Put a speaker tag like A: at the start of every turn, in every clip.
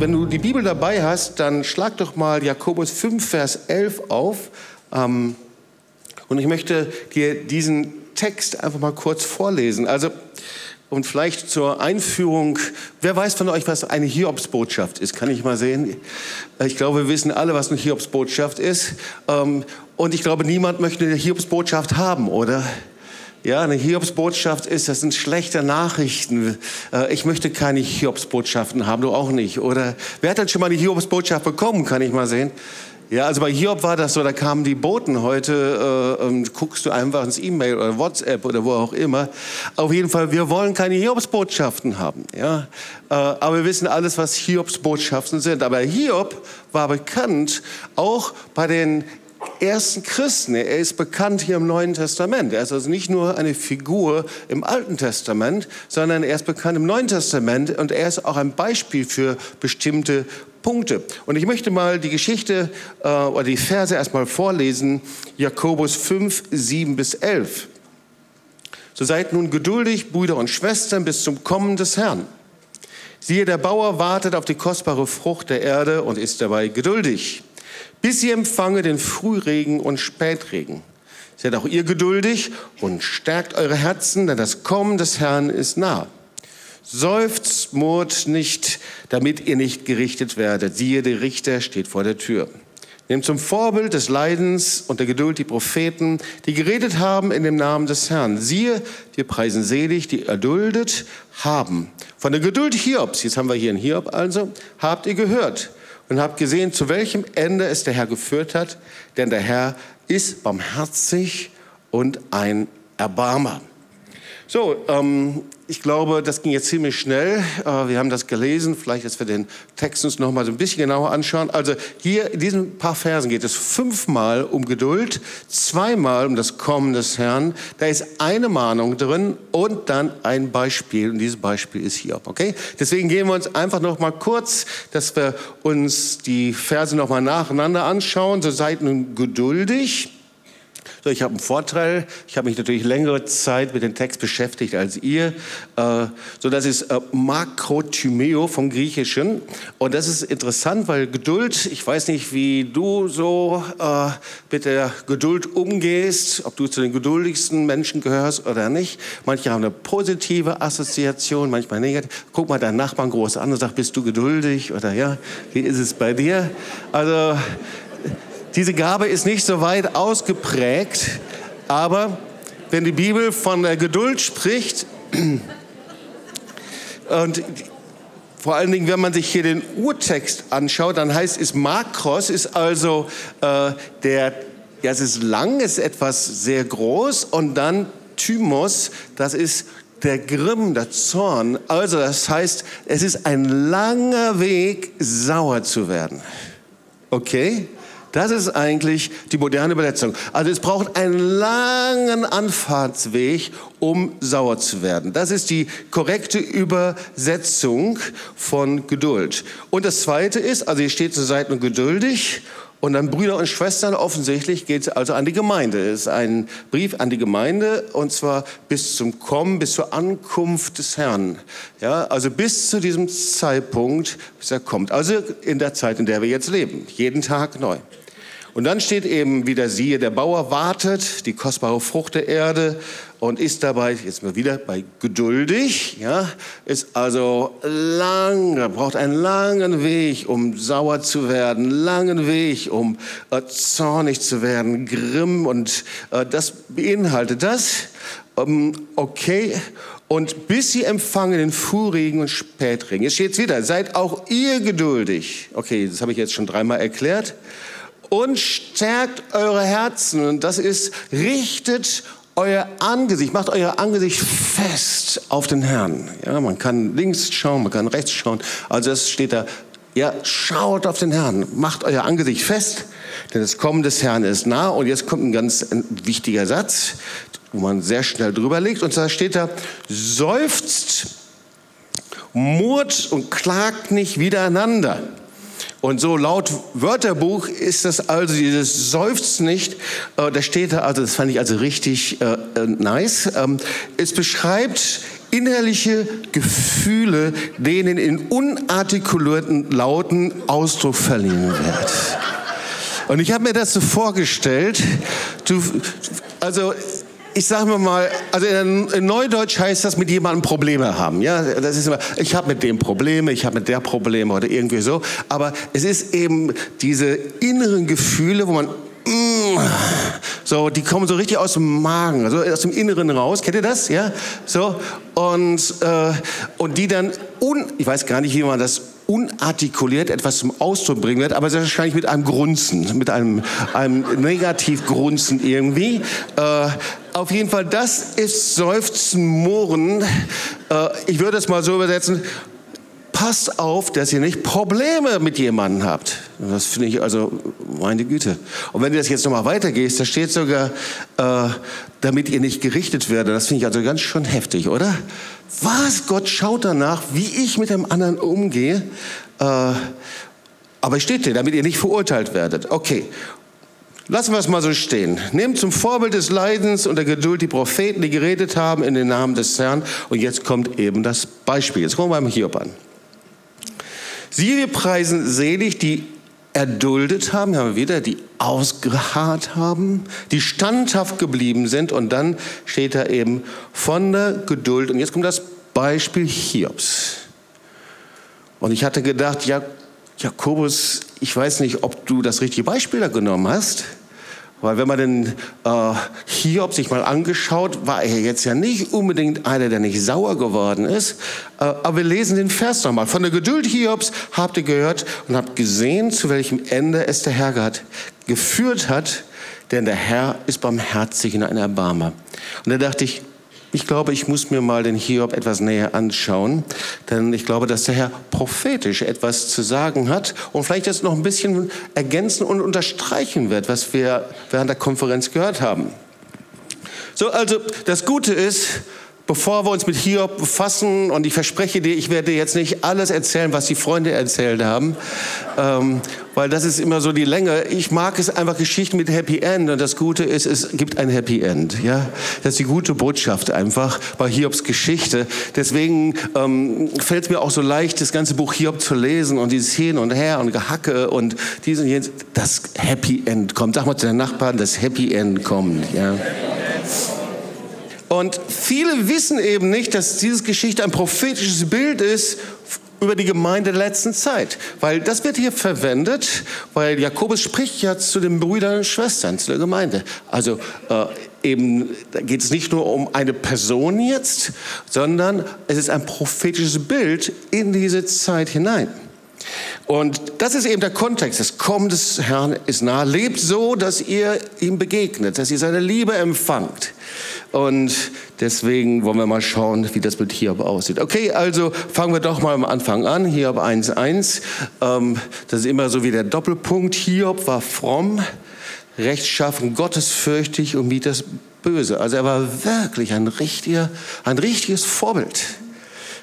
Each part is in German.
A: wenn du die Bibel dabei hast, dann schlag doch mal Jakobus 5, Vers 11 auf. Ähm, und ich möchte dir diesen Text einfach mal kurz vorlesen. Also, und vielleicht zur Einführung, wer weiß von euch, was eine Hiobsbotschaft ist? Kann ich mal sehen? Ich glaube, wir wissen alle, was eine Hiobsbotschaft ist. Ähm, und ich glaube, niemand möchte eine Hiobsbotschaft haben, oder? Ja, eine Hiobsbotschaft ist, das sind schlechte Nachrichten. Äh, ich möchte keine Hiobsbotschaften haben, du auch nicht. Oder wer hat denn schon mal eine Hiobsbotschaft bekommen? Kann ich mal sehen? Ja, also bei Hiob war das so, da kamen die Boten. Heute äh, guckst du einfach ins E-Mail oder WhatsApp oder wo auch immer. Auf jeden Fall, wir wollen keine Hiobsbotschaften haben. Ja? Äh, aber wir wissen alles, was Hiobsbotschaften sind. Aber Hiob war bekannt auch bei den ersten Christen. Er ist bekannt hier im Neuen Testament. Er ist also nicht nur eine Figur im Alten Testament, sondern er ist bekannt im Neuen Testament und er ist auch ein Beispiel für bestimmte Punkte. Und ich möchte mal die Geschichte äh, oder die Verse erstmal vorlesen. Jakobus 5, 7 bis 11. So seid nun geduldig, Brüder und Schwestern, bis zum Kommen des Herrn. Siehe, der Bauer wartet auf die kostbare Frucht der Erde und ist dabei geduldig, bis sie empfange den Frühregen und Spätregen. Seid auch ihr geduldig und stärkt eure Herzen, denn das Kommen des Herrn ist nah. Seufzt, murrt nicht, damit ihr nicht gerichtet werdet. Siehe, der Richter steht vor der Tür. Nehmt zum Vorbild des Leidens und der Geduld die Propheten, die geredet haben in dem Namen des Herrn. Siehe, wir preisen selig, die erduldet haben. Von der Geduld Hiobs, jetzt haben wir hier einen Hiob also, habt ihr gehört und habt gesehen, zu welchem Ende es der Herr geführt hat. Denn der Herr ist barmherzig und ein Erbarmer. So, ähm, ich glaube, das ging jetzt ziemlich schnell. Äh, wir haben das gelesen. Vielleicht, dass wir den Text uns noch mal so ein bisschen genauer anschauen. Also hier in diesen paar Versen geht es fünfmal um Geduld, zweimal um das Kommen des Herrn. Da ist eine Mahnung drin und dann ein Beispiel. Und dieses Beispiel ist hier. Okay? Deswegen gehen wir uns einfach noch mal kurz, dass wir uns die Verse noch mal nacheinander anschauen. So seid nun geduldig so, ich habe einen Vorteil. Ich habe mich natürlich längere Zeit mit dem Text beschäftigt als ihr. Äh, so, das ist äh, Makrotymeo vom Griechischen. Und das ist interessant, weil Geduld, ich weiß nicht, wie du so äh, mit der Geduld umgehst, ob du zu den geduldigsten Menschen gehörst oder nicht. Manche haben eine positive Assoziation, manchmal negativ. Guck mal deinen Nachbarn groß an und sag, bist du geduldig oder ja, wie ist es bei dir? Also, diese Gabe ist nicht so weit ausgeprägt, aber wenn die Bibel von der Geduld spricht, und vor allen Dingen, wenn man sich hier den Urtext anschaut, dann heißt es Makros, ist also äh, der, ja, es ist lang, ist etwas sehr groß und dann Thymos, das ist der Grimm, der Zorn. Also das heißt, es ist ein langer Weg, sauer zu werden. Okay? Das ist eigentlich die moderne Übersetzung. Also es braucht einen langen Anfahrtsweg, um sauer zu werden. Das ist die korrekte Übersetzung von Geduld. Und das Zweite ist, also hier steht zur Seite geduldig und dann Brüder und Schwestern, offensichtlich geht es also an die Gemeinde. Es ist ein Brief an die Gemeinde und zwar bis zum Kommen, bis zur Ankunft des Herrn. Ja, also bis zu diesem Zeitpunkt, bis er kommt. Also in der Zeit, in der wir jetzt leben. Jeden Tag neu. Und dann steht eben wieder, siehe, der Bauer wartet die kostbare Frucht der Erde und ist dabei, jetzt mal wieder bei geduldig, ja, ist also lange, braucht einen langen Weg, um sauer zu werden, langen Weg, um äh, zornig zu werden, grimm und äh, das beinhaltet das. Ähm, okay, und bis sie empfangen den Frühregen und Spätregen. Jetzt steht es wieder, seid auch ihr geduldig. Okay, das habe ich jetzt schon dreimal erklärt und stärkt eure Herzen. Und das ist, richtet euer Angesicht, macht euer Angesicht fest auf den Herrn. Ja, man kann links schauen, man kann rechts schauen. Also es steht da, ja, schaut auf den Herrn, macht euer Angesicht fest, denn das Kommen des Herrn ist nah. Und jetzt kommt ein ganz wichtiger Satz, wo man sehr schnell drüber legt. Und zwar steht da, seufzt, murrt und klagt nicht wiedereinander. Und so laut Wörterbuch ist das also dieses Seufzt nicht. Äh, da steht da, also das fand ich also richtig äh, äh nice. Ähm, es beschreibt innerliche Gefühle, denen in unartikulierten Lauten Ausdruck verliehen wird. Und ich habe mir das so vorgestellt, du, also ich sage mir mal, also in Neudeutsch heißt das mit jemandem Probleme haben. Ja, das ist immer, ich habe mit dem Probleme, ich habe mit der Probleme oder irgendwie so. Aber es ist eben diese inneren Gefühle, wo man mm, so, die kommen so richtig aus dem Magen, also aus dem Inneren raus. Kennt ihr das? Ja, so und äh, und die dann un, ich weiß gar nicht, wie man das unartikuliert etwas zum Ausdruck bringen wird, aber wahrscheinlich mit einem Grunzen, mit einem, einem Negativgrunzen irgendwie. Äh, auf jeden Fall, das ist Seufzen, Murren. Äh, ich würde es mal so übersetzen. Passt auf, dass ihr nicht Probleme mit jemandem habt. Das finde ich also, meine Güte. Und wenn du das jetzt nochmal weitergehst, da steht sogar, äh, damit ihr nicht gerichtet werdet. Das finde ich also ganz schön heftig, oder? Was? Gott schaut danach, wie ich mit dem anderen umgehe. Äh, aber es steht hier, damit ihr nicht verurteilt werdet. Okay. Lassen wir es mal so stehen. Nehmt zum Vorbild des Leidens und der Geduld die Propheten, die geredet haben in den Namen des Herrn. Und jetzt kommt eben das Beispiel. Jetzt kommen wir beim Hiob an. Siehe, wir preisen selig, die erduldet haben, haben wir wieder, die ausgeharrt haben, die standhaft geblieben sind und dann steht da eben von der Geduld. Und jetzt kommt das Beispiel Hiobs. Und ich hatte gedacht, ja, Jakobus, ich weiß nicht, ob du das richtige Beispiel da genommen hast. Weil wenn man den äh, Hiob sich mal angeschaut, war er jetzt ja nicht unbedingt einer, der nicht sauer geworden ist. Äh, aber wir lesen den Vers nochmal. Von der Geduld Hiobs habt ihr gehört und habt gesehen, zu welchem Ende es der Herr Gott geführt hat. Denn der Herr ist barmherzig in einer Erbarmer. Und da dachte ich, ich glaube, ich muss mir mal den Hiob etwas näher anschauen, denn ich glaube, dass der Herr prophetisch etwas zu sagen hat und vielleicht jetzt noch ein bisschen ergänzen und unterstreichen wird, was wir während der Konferenz gehört haben. So, also das Gute ist, bevor wir uns mit Hiob befassen, und ich verspreche dir, ich werde jetzt nicht alles erzählen, was die Freunde erzählt haben, ähm, weil das ist immer so die Länge. Ich mag es einfach Geschichten mit Happy End und das Gute ist, es gibt ein Happy End. Ja, das ist die gute Botschaft einfach bei Hiobs Geschichte. Deswegen ähm, fällt es mir auch so leicht, das ganze Buch Hiob zu lesen und dieses Hin und Her und Gehacke und diesen jetzt. Das Happy End kommt. Sag mal zu den Nachbarn, das Happy End kommt. Ja. Und viele wissen eben nicht, dass diese Geschichte ein prophetisches Bild ist über die Gemeinde der letzten Zeit. Weil das wird hier verwendet, weil Jakobus spricht ja zu den Brüdern und Schwestern, zu der Gemeinde. Also äh, eben da geht es nicht nur um eine Person jetzt, sondern es ist ein prophetisches Bild in diese Zeit hinein. Und das ist eben der Kontext. Das Kommen des Herrn ist nahe. Lebt so, dass ihr ihm begegnet, dass ihr seine Liebe empfangt. Und deswegen wollen wir mal schauen, wie das mit Hiob aussieht. Okay, also fangen wir doch mal am Anfang an. Hiob 1.1. Ähm, das ist immer so wie der Doppelpunkt. Hiob war fromm, rechtschaffen, gottesfürchtig und mied das Böse. Also er war wirklich ein, richtiger, ein richtiges Vorbild.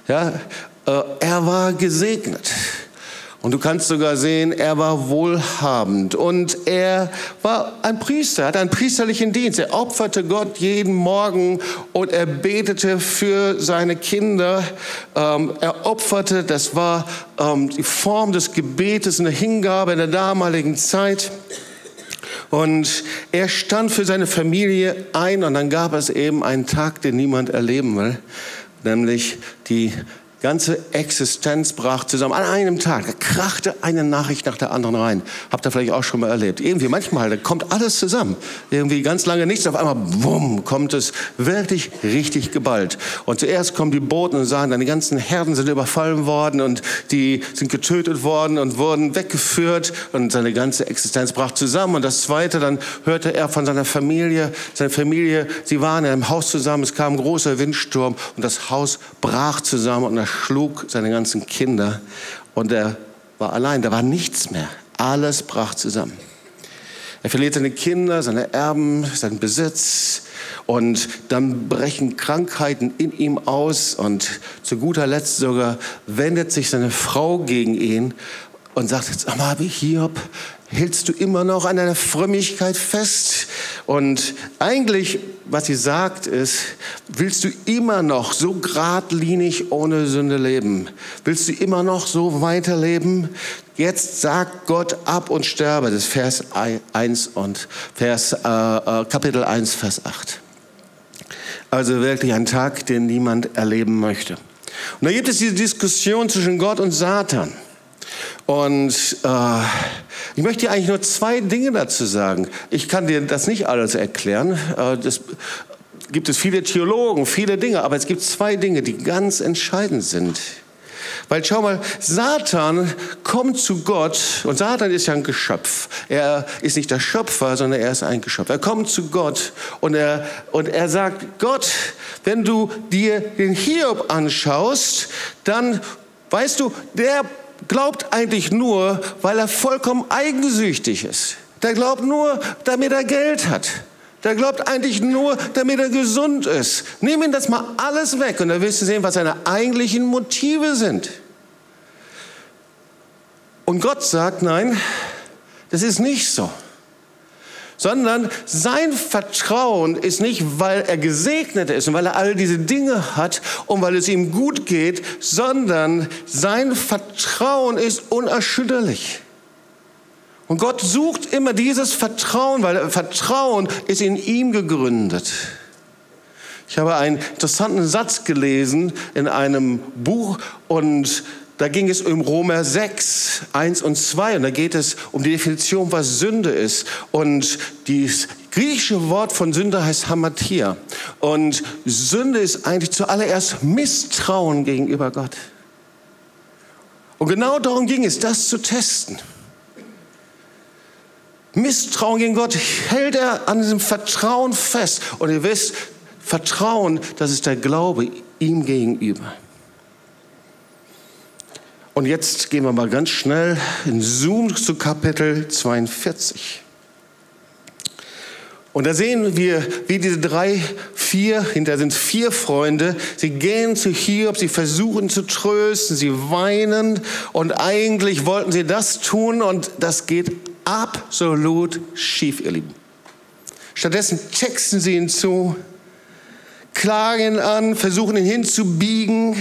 A: Ja, äh, er war gesegnet. Und du kannst sogar sehen, er war wohlhabend und er war ein Priester, er hatte einen priesterlichen Dienst. Er opferte Gott jeden Morgen und er betete für seine Kinder. Ähm, er opferte, das war ähm, die Form des Gebetes, eine Hingabe in der damaligen Zeit. Und er stand für seine Familie ein und dann gab es eben einen Tag, den niemand erleben will, nämlich die ganze Existenz brach zusammen. An einem Tag da krachte eine Nachricht nach der anderen rein. Habt ihr vielleicht auch schon mal erlebt. Irgendwie manchmal da kommt alles zusammen. Irgendwie ganz lange nichts. Auf einmal, bumm, kommt es wirklich richtig geballt. Und zuerst kommen die Boten und sagen, deine ganzen Herden sind überfallen worden und die sind getötet worden und wurden weggeführt und seine ganze Existenz brach zusammen. Und das Zweite, dann hörte er von seiner Familie, seine Familie, sie waren in einem Haus zusammen, es kam ein großer Windsturm und das Haus brach zusammen und schlug seine ganzen Kinder und er war allein, da war nichts mehr. Alles brach zusammen. Er verliert seine Kinder, seine Erben, seinen Besitz und dann brechen Krankheiten in ihm aus und zu guter Letzt sogar wendet sich seine Frau gegen ihn und sagt, sag mal, Hiob, hältst du immer noch an deiner Frömmigkeit fest? Und eigentlich, was sie sagt, ist, willst du immer noch so geradlinig ohne Sünde leben? Willst du immer noch so weiterleben? Jetzt sagt Gott ab und sterbe. Das ist Vers 1 und Vers, äh, äh, Kapitel 1, Vers 8. Also wirklich ein Tag, den niemand erleben möchte. Und da gibt es diese Diskussion zwischen Gott und Satan. Und äh, ich möchte dir eigentlich nur zwei Dinge dazu sagen. Ich kann dir das nicht alles erklären. Äh, das gibt es viele Theologen, viele Dinge, aber es gibt zwei Dinge, die ganz entscheidend sind. Weil schau mal, Satan kommt zu Gott und Satan ist ja ein Geschöpf. Er ist nicht der Schöpfer, sondern er ist ein Geschöpf. Er kommt zu Gott und er, und er sagt, Gott, wenn du dir den Hiob anschaust, dann weißt du, der glaubt eigentlich nur, weil er vollkommen eigensüchtig ist. Der glaubt nur, damit er Geld hat. Der glaubt eigentlich nur, damit er gesund ist. Nimm ihn das mal alles weg und dann wirst du sehen, was seine eigentlichen Motive sind. Und Gott sagt, nein, das ist nicht so. Sondern sein Vertrauen ist nicht, weil er gesegnet ist und weil er all diese Dinge hat und weil es ihm gut geht, sondern sein Vertrauen ist unerschütterlich. Und Gott sucht immer dieses Vertrauen, weil Vertrauen ist in ihm gegründet. Ich habe einen interessanten Satz gelesen in einem Buch und da ging es um Römer 6, 1 und 2 und da geht es um die Definition, was Sünde ist. Und das griechische Wort von Sünde heißt Hamatia. Und Sünde ist eigentlich zuallererst Misstrauen gegenüber Gott. Und genau darum ging es, das zu testen. Misstrauen gegen Gott hält er an diesem Vertrauen fest. Und ihr wisst, Vertrauen, das ist der Glaube ihm gegenüber. Und jetzt gehen wir mal ganz schnell in Zoom zu Kapitel 42. Und da sehen wir, wie diese drei, vier, hinter sind vier Freunde, sie gehen zu Hiob, sie versuchen zu trösten, sie weinen und eigentlich wollten sie das tun und das geht absolut schief, ihr Lieben. Stattdessen texten sie ihn zu, klagen an, versuchen ihn hinzubiegen,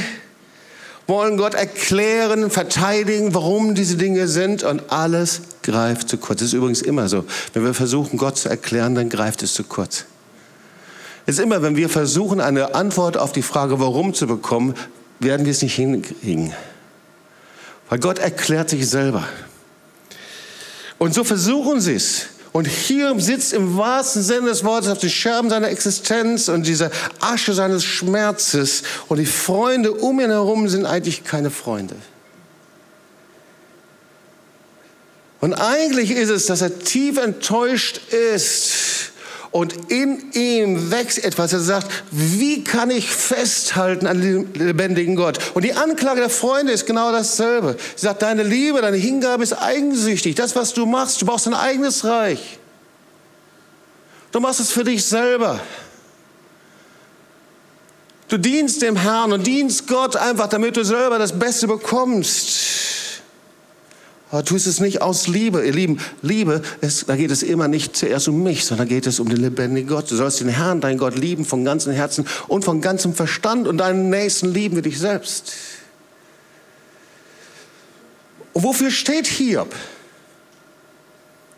A: wollen Gott erklären, verteidigen, warum diese Dinge sind und alles greift zu kurz. Das ist übrigens immer so. Wenn wir versuchen, Gott zu erklären, dann greift es zu kurz. Es ist immer, wenn wir versuchen, eine Antwort auf die Frage, warum zu bekommen, werden wir es nicht hinkriegen. Weil Gott erklärt sich selber. Und so versuchen sie es. Und Hiob sitzt im wahrsten Sinne des Wortes auf den Scherben seiner Existenz und dieser Asche seines Schmerzes. Und die Freunde um ihn herum sind eigentlich keine Freunde. Und eigentlich ist es, dass er tief enttäuscht ist und in ihm wächst etwas. Er sagt, wie kann ich festhalten an dem lebendigen Gott? Und die Anklage der Freunde ist genau dasselbe. Sie sagt, deine Liebe, deine Hingabe ist eigensüchtig. Das, was du machst, du brauchst ein eigenes Reich. Du machst es für dich selber. Du dienst dem Herrn und dienst Gott einfach, damit du selber das Beste bekommst. Aber tust es nicht aus Liebe. Ihr Lieben, Liebe, ist, da geht es immer nicht zuerst um mich, sondern geht es um den lebendigen Gott. Du sollst den Herrn, deinen Gott lieben von ganzem Herzen und von ganzem Verstand und deinen Nächsten lieben wie dich selbst. Und wofür steht Hiob?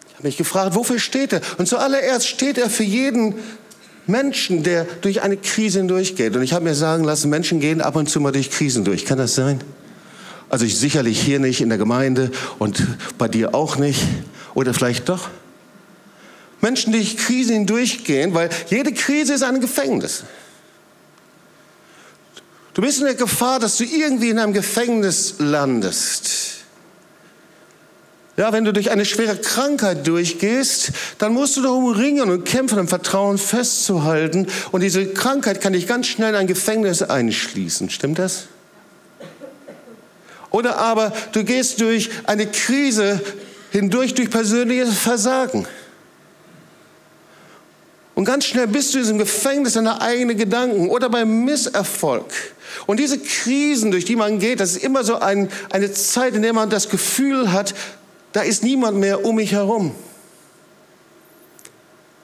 A: Ich habe mich gefragt, wofür steht er? Und zuallererst steht er für jeden Menschen, der durch eine Krise hindurchgeht. Und ich habe mir sagen lassen, Menschen gehen ab und zu mal durch Krisen durch. Kann das sein? Also ich sicherlich hier nicht in der Gemeinde und bei dir auch nicht. Oder vielleicht doch. Menschen, die durch Krisen hindurchgehen, weil jede Krise ist ein Gefängnis. Du bist in der Gefahr, dass du irgendwie in einem Gefängnis landest. Ja, wenn du durch eine schwere Krankheit durchgehst, dann musst du darum ringen und kämpfen, im Vertrauen festzuhalten. Und diese Krankheit kann dich ganz schnell in ein Gefängnis einschließen. Stimmt das? Oder aber du gehst durch eine Krise hindurch durch persönliches Versagen. Und ganz schnell bist du in diesem Gefängnis deiner eigenen Gedanken oder beim Misserfolg. Und diese Krisen, durch die man geht, das ist immer so ein, eine Zeit, in der man das Gefühl hat, da ist niemand mehr um mich herum.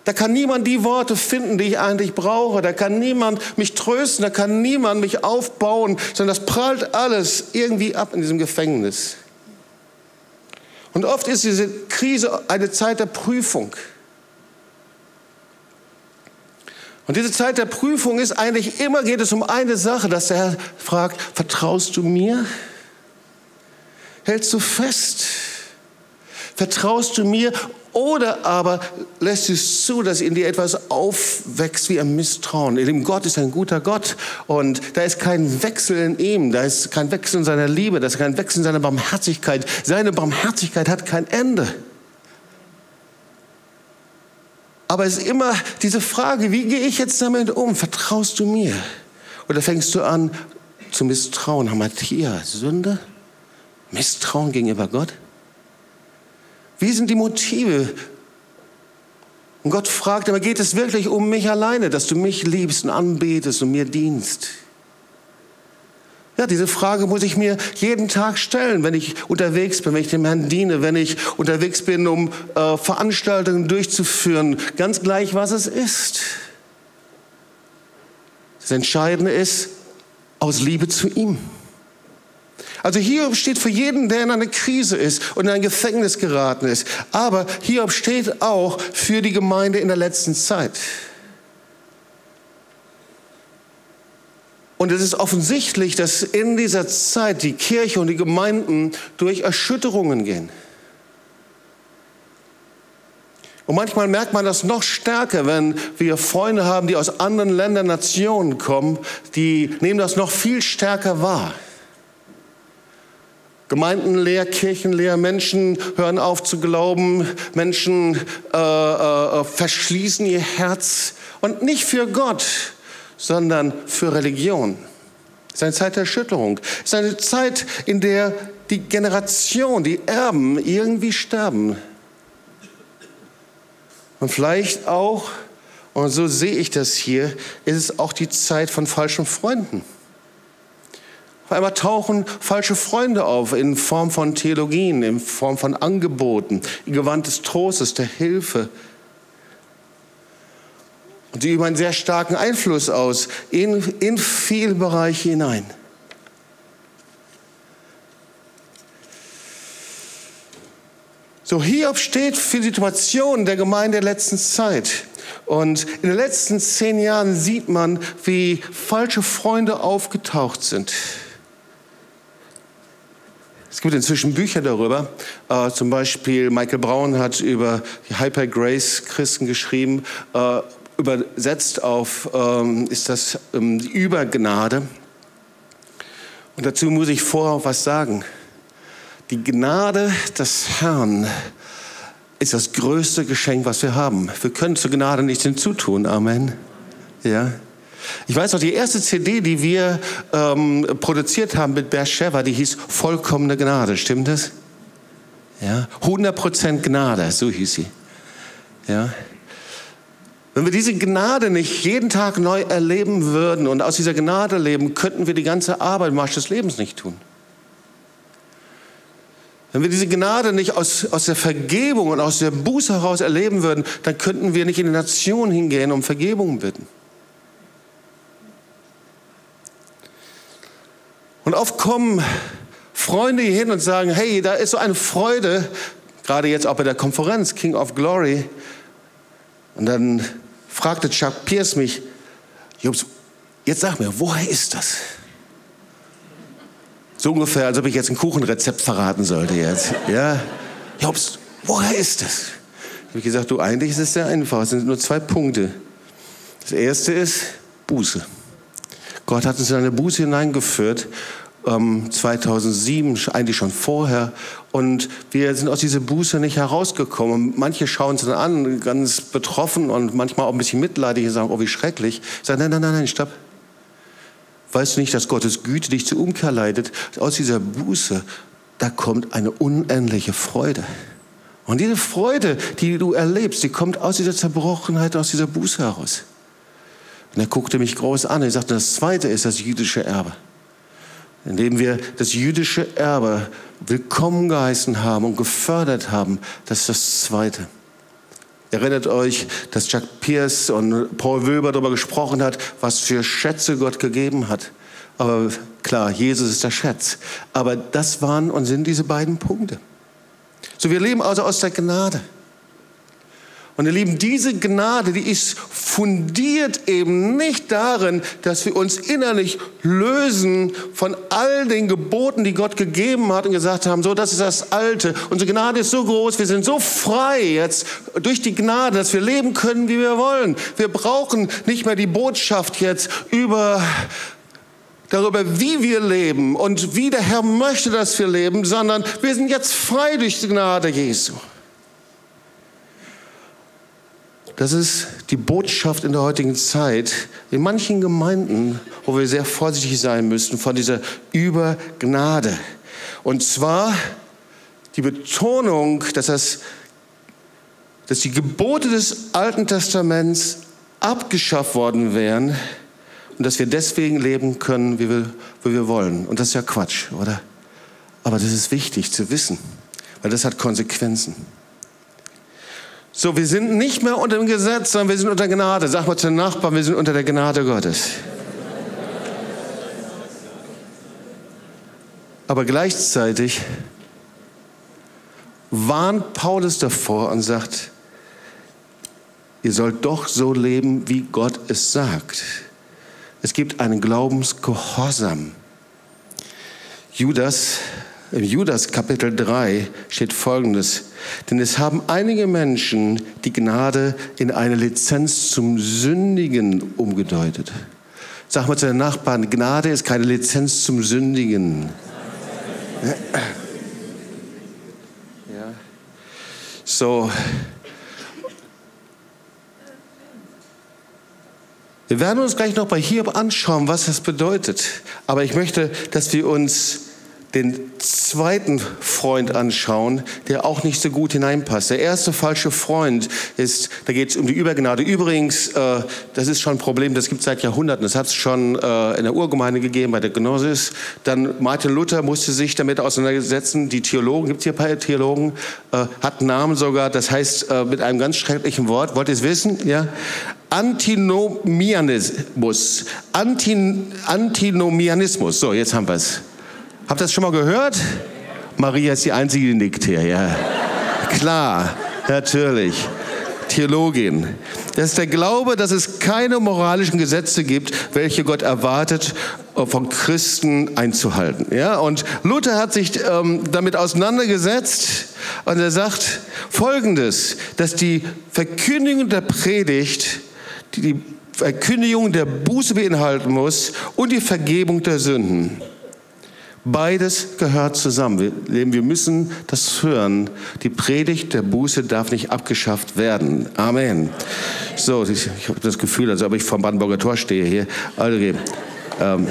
A: Da kann niemand die Worte finden, die ich eigentlich brauche. Da kann niemand mich trösten, da kann niemand mich aufbauen, sondern das prallt alles irgendwie ab in diesem Gefängnis. Und oft ist diese Krise eine Zeit der Prüfung. Und diese Zeit der Prüfung ist eigentlich immer, geht es um eine Sache, dass der Herr fragt, vertraust du mir? Hältst du fest? Vertraust du mir oder aber lässt es zu, dass in dir etwas aufwächst wie ein Misstrauen. In dem Gott ist ein guter Gott und da ist kein Wechsel in ihm, da ist kein Wechsel in seiner Liebe, da ist kein Wechsel in seiner Barmherzigkeit. Seine Barmherzigkeit hat kein Ende. Aber es ist immer diese Frage, wie gehe ich jetzt damit um? Vertraust du mir? Oder fängst du an zu misstrauen? Hamatia, Sünde? Misstrauen gegenüber Gott? Wie sind die Motive? Und Gott fragt aber, geht es wirklich um mich alleine, dass du mich liebst und anbetest und mir dienst? Ja, diese Frage muss ich mir jeden Tag stellen, wenn ich unterwegs bin, wenn ich dem Herrn diene, wenn ich unterwegs bin, um äh, Veranstaltungen durchzuführen, ganz gleich, was es ist. Das Entscheidende ist, aus Liebe zu ihm. Also Hiob steht für jeden, der in eine Krise ist und in ein Gefängnis geraten ist. Aber Hiob steht auch für die Gemeinde in der letzten Zeit. Und es ist offensichtlich, dass in dieser Zeit die Kirche und die Gemeinden durch Erschütterungen gehen. Und manchmal merkt man das noch stärker, wenn wir Freunde haben, die aus anderen Ländern, Nationen kommen, die nehmen das noch viel stärker wahr. Gemeinden leer, Kirchen leer, Menschen hören auf zu glauben, Menschen äh, äh, verschließen ihr Herz und nicht für Gott, sondern für Religion. Es ist eine Zeit der Erschütterung. Es ist eine Zeit, in der die Generation, die Erben irgendwie sterben. Und vielleicht auch, und so sehe ich das hier, ist es auch die Zeit von falschen Freunden. Einmal tauchen falsche Freunde auf in Form von Theologien, in Form von Angeboten, in Gewand des Trostes, der Hilfe. Und die üben einen sehr starken Einfluss aus in, in viele Bereiche hinein. So, Hiob steht für die Situation der Gemeinde der letzten Zeit. Und in den letzten zehn Jahren sieht man, wie falsche Freunde aufgetaucht sind. Es gibt inzwischen Bücher darüber. Äh, zum Beispiel Michael Braun hat über Hyper Grace Christen geschrieben. Äh, übersetzt auf ähm, ist das ähm, die Übergnade. Und dazu muss ich vor was sagen. Die Gnade des Herrn ist das größte Geschenk, was wir haben. Wir können zur Gnade nichts hinzutun. Amen. Ja. Ich weiß noch, die erste CD, die wir ähm, produziert haben mit Beersheba, die hieß Vollkommene Gnade. Stimmt das? Ja, 100% Gnade, so hieß sie. Ja. Wenn wir diese Gnade nicht jeden Tag neu erleben würden und aus dieser Gnade leben, könnten wir die ganze Arbeit Marsch des Lebens nicht tun. Wenn wir diese Gnade nicht aus, aus der Vergebung und aus der Buße heraus erleben würden, dann könnten wir nicht in die Nation hingehen, um Vergebung bitten. Und oft kommen Freunde hier hin und sagen, hey, da ist so eine Freude, gerade jetzt auch bei der Konferenz King of Glory. Und dann fragte Chuck Pierce mich, Jobs, jetzt sag mir, woher ist das? So ungefähr, als ob ich jetzt ein Kuchenrezept verraten sollte jetzt. Ja, Jobs, woher ist das? Habe ich gesagt, du, eigentlich ist es sehr einfach. Es sind nur zwei Punkte. Das erste ist Buße. Gott hat uns in eine Buße hineingeführt, ähm, 2007, eigentlich schon vorher. Und wir sind aus dieser Buße nicht herausgekommen. manche schauen es dann an, ganz betroffen und manchmal auch ein bisschen mitleidig und sagen, oh, wie schrecklich. Ich sage, nein, nein, nein, nein, stopp. Weißt du nicht, dass Gottes Güte dich zur Umkehr leitet? Aus dieser Buße, da kommt eine unendliche Freude. Und diese Freude, die du erlebst, die kommt aus dieser Zerbrochenheit, aus dieser Buße heraus. Und er guckte mich groß an. Er sagte, das zweite ist das jüdische Erbe. indem wir das jüdische Erbe willkommen geheißen haben und gefördert haben. Das ist das Zweite. Erinnert euch, dass Jack Pierce und Paul Wilber darüber gesprochen hat, was für Schätze Gott gegeben hat. Aber klar, Jesus ist der Schatz. Aber das waren und sind diese beiden Punkte. So, wir leben also aus der Gnade. Und ihr Lieben, diese Gnade, die ist fundiert eben nicht darin, dass wir uns innerlich lösen von all den Geboten, die Gott gegeben hat und gesagt haben, so, das ist das Alte. Unsere Gnade ist so groß, wir sind so frei jetzt durch die Gnade, dass wir leben können, wie wir wollen. Wir brauchen nicht mehr die Botschaft jetzt über darüber, wie wir leben und wie der Herr möchte, dass wir leben, sondern wir sind jetzt frei durch die Gnade Jesu. Das ist die Botschaft in der heutigen Zeit. In manchen Gemeinden, wo wir sehr vorsichtig sein müssen von dieser Übergnade. Und zwar die Betonung, dass, das, dass die Gebote des Alten Testaments abgeschafft worden wären und dass wir deswegen leben können, wie wir, wie wir wollen. Und das ist ja Quatsch, oder? Aber das ist wichtig zu wissen, weil das hat Konsequenzen. So, wir sind nicht mehr unter dem Gesetz, sondern wir sind unter Gnade. Sag mal zu den Nachbarn, wir sind unter der Gnade Gottes. Aber gleichzeitig warnt Paulus davor und sagt, ihr sollt doch so leben, wie Gott es sagt. Es gibt einen Glaubensgehorsam. Judas im Judas Kapitel 3 steht Folgendes. Denn es haben einige Menschen die Gnade in eine Lizenz zum Sündigen umgedeutet. Sag mal zu den Nachbarn, Gnade ist keine Lizenz zum Sündigen. Ja. So. Wir werden uns gleich noch bei Hiob anschauen, was das bedeutet. Aber ich möchte, dass wir uns den zweiten Freund anschauen, der auch nicht so gut hineinpasst. Der erste falsche Freund ist, da geht es um die Übergnade. Übrigens, äh, das ist schon ein Problem, das gibt es seit Jahrhunderten. Das hat es schon äh, in der Urgemeinde gegeben, bei der Gnosis. Dann Martin Luther musste sich damit auseinandersetzen. Die Theologen, gibt es hier ein paar Theologen, äh, hat einen Namen sogar, das heißt äh, mit einem ganz schrecklichen Wort. Wollt ihr es wissen? Ja? Antinomianismus. Antin, Antinomianismus. So, jetzt haben wir es. Habt ihr das schon mal gehört? Maria ist die Einzige, die nickt hier, ja. Klar, natürlich. Theologin. Das ist der Glaube, dass es keine moralischen Gesetze gibt, welche Gott erwartet, von Christen einzuhalten. Ja, und Luther hat sich ähm, damit auseinandergesetzt und er sagt Folgendes, dass die Verkündigung der Predigt die Verkündigung der Buße beinhalten muss und die Vergebung der Sünden. Beides gehört zusammen. Wir müssen das hören. Die Predigt der Buße darf nicht abgeschafft werden. Amen. So, ich, ich habe das Gefühl, als ob ich vom Brandenburger Tor stehe hier. Also, ähm.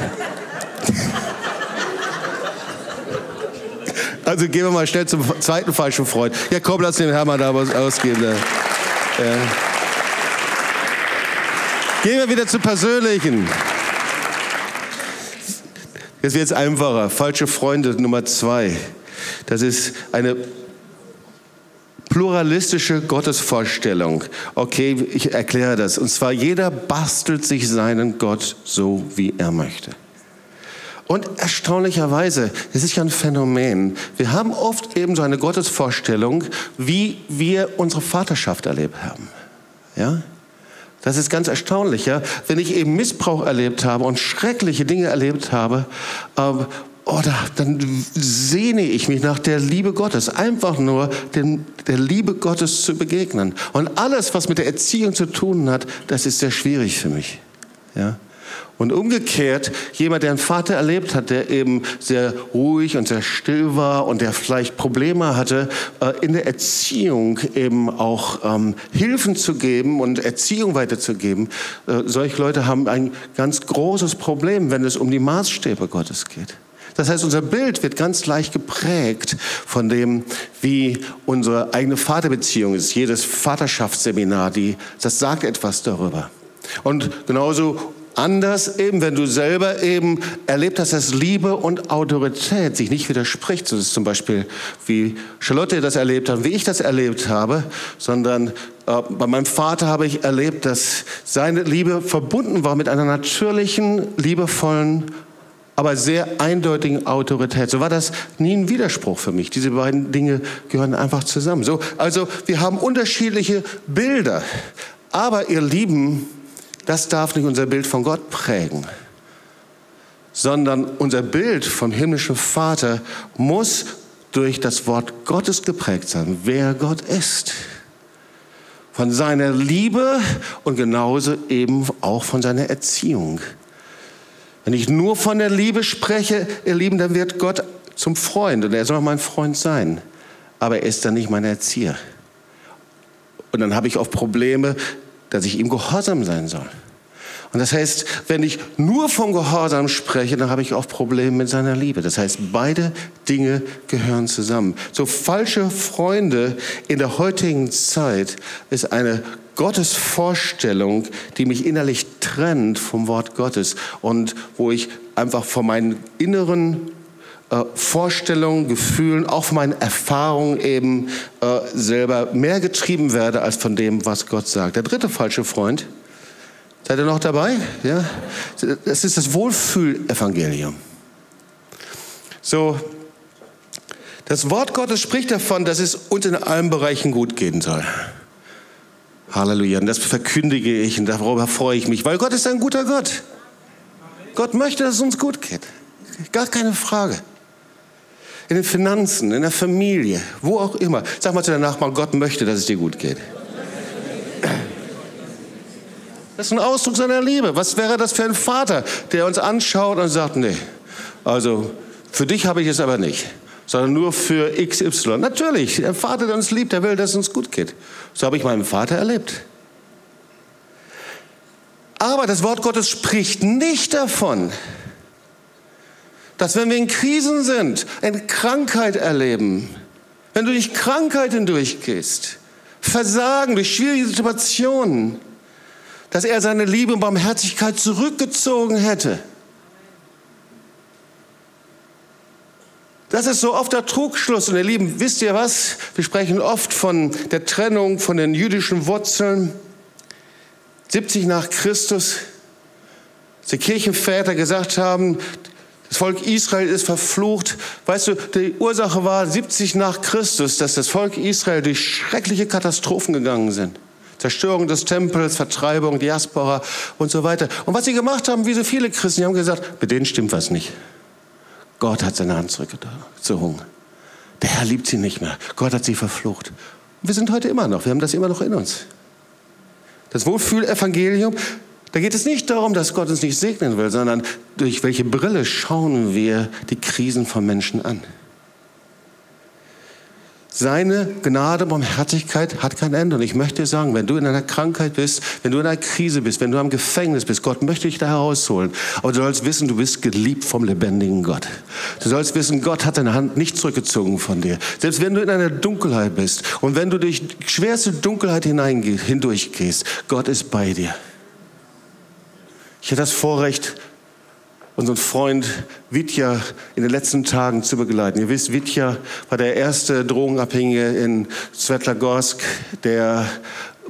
A: also gehen wir mal schnell zum zweiten falschen Freund. Ja, komm, lass den Hermann da was ausgehen. Da. Ja. Gehen wir wieder zu Persönlichen. Jetzt wird es einfacher. Falsche Freunde Nummer zwei. Das ist eine pluralistische Gottesvorstellung. Okay, ich erkläre das. Und zwar jeder bastelt sich seinen Gott so, wie er möchte. Und erstaunlicherweise, es ist ja ein Phänomen. Wir haben oft eben so eine Gottesvorstellung, wie wir unsere Vaterschaft erlebt haben. Ja? Das ist ganz erstaunlich, ja. Wenn ich eben Missbrauch erlebt habe und schreckliche Dinge erlebt habe, ähm, oder dann sehne ich mich nach der Liebe Gottes, einfach nur den, der Liebe Gottes zu begegnen. Und alles, was mit der Erziehung zu tun hat, das ist sehr schwierig für mich. Ja? Und umgekehrt, jemand, der einen Vater erlebt hat, der eben sehr ruhig und sehr still war und der vielleicht Probleme hatte, äh, in der Erziehung eben auch ähm, Hilfen zu geben und Erziehung weiterzugeben, äh, solche Leute haben ein ganz großes Problem, wenn es um die Maßstäbe Gottes geht. Das heißt, unser Bild wird ganz leicht geprägt von dem, wie unsere eigene Vaterbeziehung ist. Jedes Vaterschaftsseminar, die, das sagt etwas darüber. Und genauso Anders eben, wenn du selber eben erlebt hast, dass Liebe und Autorität sich nicht widerspricht. So ist zum Beispiel, wie Charlotte das erlebt hat, wie ich das erlebt habe, sondern äh, bei meinem Vater habe ich erlebt, dass seine Liebe verbunden war mit einer natürlichen, liebevollen, aber sehr eindeutigen Autorität. So war das nie ein Widerspruch für mich. Diese beiden Dinge gehören einfach zusammen. So, also wir haben unterschiedliche Bilder. Aber ihr Lieben, das darf nicht unser Bild von Gott prägen, sondern unser Bild vom himmlischen Vater muss durch das Wort Gottes geprägt sein, wer Gott ist. Von seiner Liebe und genauso eben auch von seiner Erziehung. Wenn ich nur von der Liebe spreche, ihr Lieben, dann wird Gott zum Freund und er soll mein Freund sein. Aber er ist dann nicht mein Erzieher. Und dann habe ich oft Probleme, dass ich ihm gehorsam sein soll. Und das heißt, wenn ich nur von Gehorsam spreche, dann habe ich auch Probleme mit seiner Liebe. Das heißt, beide Dinge gehören zusammen. So falsche Freunde in der heutigen Zeit ist eine Gottesvorstellung, die mich innerlich trennt vom Wort Gottes und wo ich einfach von meinen inneren äh, Vorstellungen, Gefühlen, auch von meinen Erfahrungen eben äh, selber mehr getrieben werde als von dem, was Gott sagt. Der dritte falsche Freund, seid ihr noch dabei? Ja? Das ist das Wohlfühlevangelium. So, das Wort Gottes spricht davon, dass es uns in allen Bereichen gut gehen soll. Halleluja. Und das verkündige ich und darüber freue ich mich, weil Gott ist ein guter Gott. Gott möchte, dass es uns gut geht. Gar keine Frage in den Finanzen, in der Familie, wo auch immer. Sag mal zu deinem Nachbarn, Gott möchte, dass es dir gut geht. Das ist ein Ausdruck seiner Liebe. Was wäre das für ein Vater, der uns anschaut und sagt, nee, also für dich habe ich es aber nicht, sondern nur für XY. Natürlich, der Vater, der uns liebt, der will, dass es uns gut geht. So habe ich meinen Vater erlebt. Aber das Wort Gottes spricht nicht davon, dass wenn wir in Krisen sind, eine Krankheit erleben, wenn du durch Krankheiten durchgehst, Versagen, durch schwierige Situationen, dass er seine Liebe und Barmherzigkeit zurückgezogen hätte. Das ist so oft der Trugschluss. Und ihr Lieben, wisst ihr was? Wir sprechen oft von der Trennung von den jüdischen Wurzeln. 70 nach Christus, die Kirchenväter gesagt haben, das Volk Israel ist verflucht. Weißt du, die Ursache war 70 nach Christus, dass das Volk Israel durch schreckliche Katastrophen gegangen sind. Zerstörung des Tempels, Vertreibung, Diaspora und so weiter. Und was sie gemacht haben, wie so viele Christen, die haben gesagt, mit denen stimmt was nicht. Gott hat seine Hand zurückgezogen. Der Herr liebt sie nicht mehr. Gott hat sie verflucht. Wir sind heute immer noch, wir haben das immer noch in uns. Das Wohlfühlevangelium da geht es nicht darum, dass Gott uns nicht segnen will, sondern durch welche Brille schauen wir die Krisen von Menschen an. Seine Gnade, Barmherzigkeit hat kein Ende. Und ich möchte sagen, wenn du in einer Krankheit bist, wenn du in einer Krise bist, wenn du am Gefängnis bist, Gott möchte dich da herausholen. Aber du sollst wissen, du bist geliebt vom lebendigen Gott. Du sollst wissen, Gott hat deine Hand nicht zurückgezogen von dir. Selbst wenn du in einer Dunkelheit bist und wenn du durch schwerste Dunkelheit hindurchgehst, Gott ist bei dir. Ich hatte das Vorrecht, unseren Freund Vitya in den letzten Tagen zu begleiten. Ihr wisst, Vitya war der erste Drogenabhängige in Svetlagorsk, der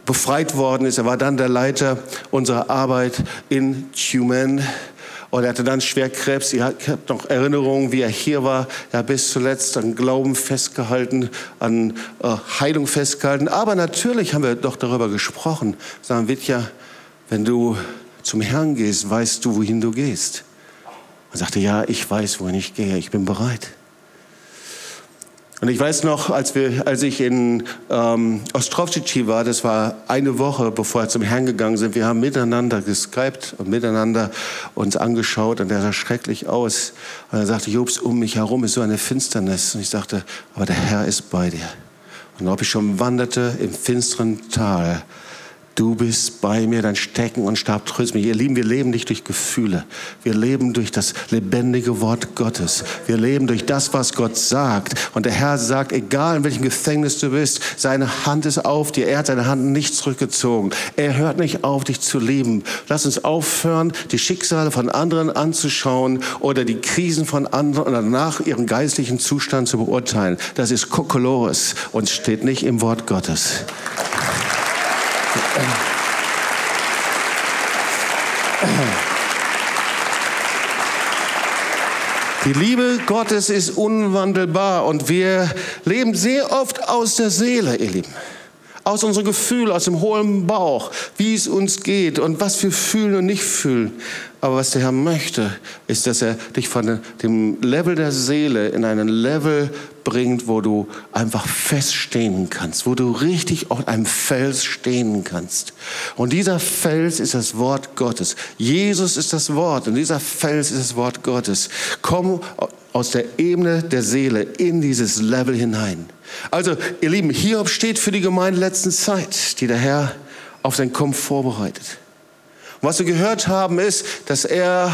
A: befreit worden ist. Er war dann der Leiter unserer Arbeit in Tumen. Und er hatte dann schwer Krebs. Ich habe noch Erinnerungen, wie er hier war. Er hat bis zuletzt an Glauben festgehalten, an äh, Heilung festgehalten. Aber natürlich haben wir doch darüber gesprochen. Sagen, Vitya, wenn du zum Herrn gehst, weißt du, wohin du gehst. Er sagte, ja, ich weiß, wohin ich gehe, ich bin bereit. Und ich weiß noch, als, wir, als ich in ähm, Ostrovcici war, das war eine Woche, bevor wir zum Herrn gegangen sind, wir haben miteinander geskypt und miteinander uns angeschaut und der sah schrecklich aus. Und er sagte, Jobs, um mich herum ist so eine Finsternis. Und ich sagte, aber der Herr ist bei dir. Und ob ich schon wanderte im finsteren Tal, Du bist bei mir, dein Stecken und Stab tröst mich. Ihr Lieben, wir leben nicht durch Gefühle. Wir leben durch das lebendige Wort Gottes. Wir leben durch das, was Gott sagt. Und der Herr sagt, egal in welchem Gefängnis du bist, seine Hand ist auf dir. Er hat seine Hand nicht zurückgezogen. Er hört nicht auf, dich zu lieben. Lass uns aufhören, die Schicksale von anderen anzuschauen oder die Krisen von anderen oder nach ihrem geistlichen Zustand zu beurteilen. Das ist Kokolores und steht nicht im Wort Gottes. Die Liebe Gottes ist unwandelbar und wir leben sehr oft aus der Seele, ihr Lieben. Aus unserem Gefühl, aus dem hohlen Bauch, wie es uns geht und was wir fühlen und nicht fühlen. Aber was der Herr möchte, ist, dass er dich von dem Level der Seele in einen Level bringt, wo du einfach feststehen kannst, wo du richtig auf einem Fels stehen kannst. Und dieser Fels ist das Wort Gottes. Jesus ist das Wort und dieser Fels ist das Wort Gottes. Komm aus der Ebene der Seele in dieses Level hinein. Also, ihr Lieben, Hiob steht für die Gemeinde letzten Zeit, die der Herr auf sein Kommen vorbereitet. Und was wir gehört haben, ist, dass er,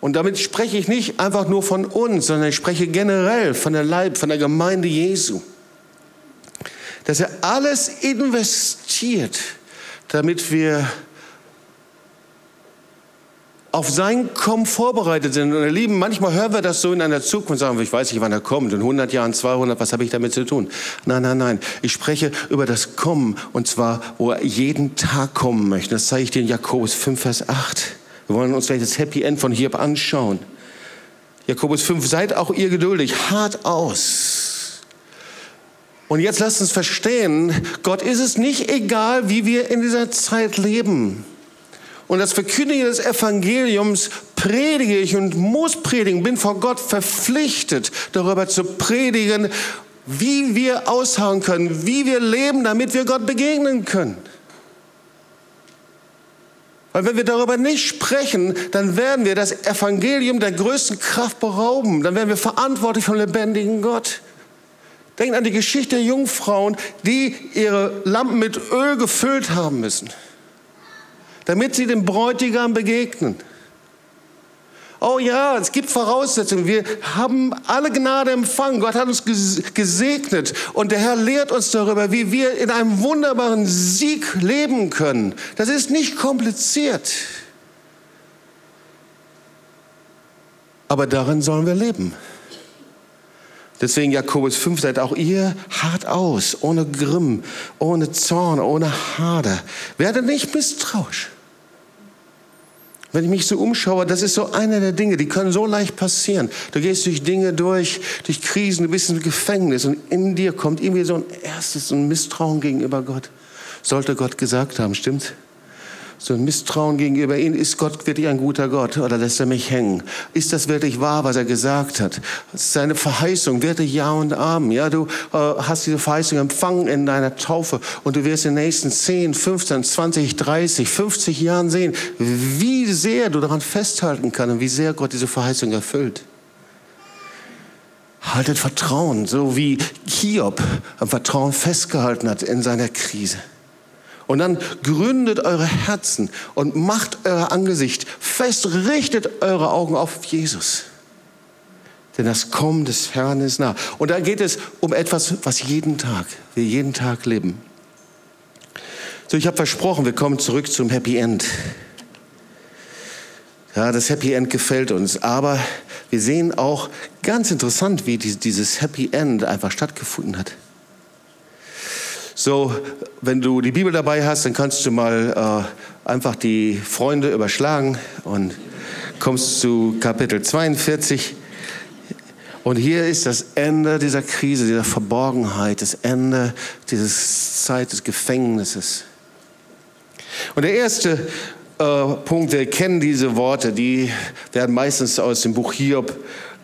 A: und damit spreche ich nicht einfach nur von uns, sondern ich spreche generell von der Leib, von der Gemeinde Jesu, dass er alles investiert, damit wir auf sein Kommen vorbereitet sind. Und ihr Lieben, manchmal hören wir das so in einer Zukunft und sagen, ich weiß nicht, wann er kommt. In 100 Jahren, 200, was habe ich damit zu tun? Nein, nein, nein. Ich spreche über das Kommen und zwar, wo er jeden Tag kommen möchte. Das zeige ich dir in Jakobus 5, Vers 8. Wir wollen uns gleich das Happy End von Hiob anschauen. Jakobus 5, seid auch ihr geduldig, hart aus. Und jetzt lasst uns verstehen, Gott ist es nicht egal, wie wir in dieser Zeit leben und das Verkündigen des Evangeliums predige ich und muss predigen, bin vor Gott verpflichtet, darüber zu predigen, wie wir aushauen können, wie wir leben, damit wir Gott begegnen können. Weil wenn wir darüber nicht sprechen, dann werden wir das Evangelium der größten Kraft berauben. Dann werden wir verantwortlich vom lebendigen Gott. Denkt an die Geschichte der Jungfrauen, die ihre Lampen mit Öl gefüllt haben müssen damit sie dem Bräutigam begegnen. Oh ja, es gibt Voraussetzungen. Wir haben alle Gnade empfangen. Gott hat uns gesegnet. Und der Herr lehrt uns darüber, wie wir in einem wunderbaren Sieg leben können. Das ist nicht kompliziert. Aber darin sollen wir leben. Deswegen Jakobus 5, seid auch ihr hart aus, ohne Grimm, ohne Zorn, ohne Hader. Werde nicht misstrauisch. Wenn ich mich so umschaue, das ist so einer der Dinge, die können so leicht passieren. Du gehst durch Dinge durch, durch Krisen, du bist im Gefängnis und in dir kommt irgendwie so ein erstes ein Misstrauen gegenüber Gott. Sollte Gott gesagt haben, stimmt's? So ein Misstrauen gegenüber ihm, ist Gott wirklich ein guter Gott oder lässt er mich hängen? Ist das wirklich wahr, was er gesagt hat? Seine Verheißung, wirklich Ja und Amen. Ja, du äh, hast diese Verheißung empfangen in deiner Taufe und du wirst in den nächsten 10, 15, 20, 30, 50 Jahren sehen, wie sehr du daran festhalten kannst und wie sehr Gott diese Verheißung erfüllt. Haltet Vertrauen, so wie Hiob am Vertrauen festgehalten hat in seiner Krise. Und dann gründet eure Herzen und macht euer Angesicht fest, richtet eure Augen auf Jesus. Denn das Kommen des Herrn ist nah. Und da geht es um etwas, was jeden Tag, wir jeden Tag leben. So, ich habe versprochen, wir kommen zurück zum Happy End. Ja, das Happy End gefällt uns, aber wir sehen auch ganz interessant, wie dieses Happy End einfach stattgefunden hat. So, wenn du die Bibel dabei hast, dann kannst du mal äh, einfach die Freunde überschlagen und kommst zu Kapitel 42. Und hier ist das Ende dieser Krise, dieser Verborgenheit, das Ende dieser Zeit des Gefängnisses. Und der erste äh, Punkt, wir kennen diese Worte, die werden meistens aus dem Buch Hiob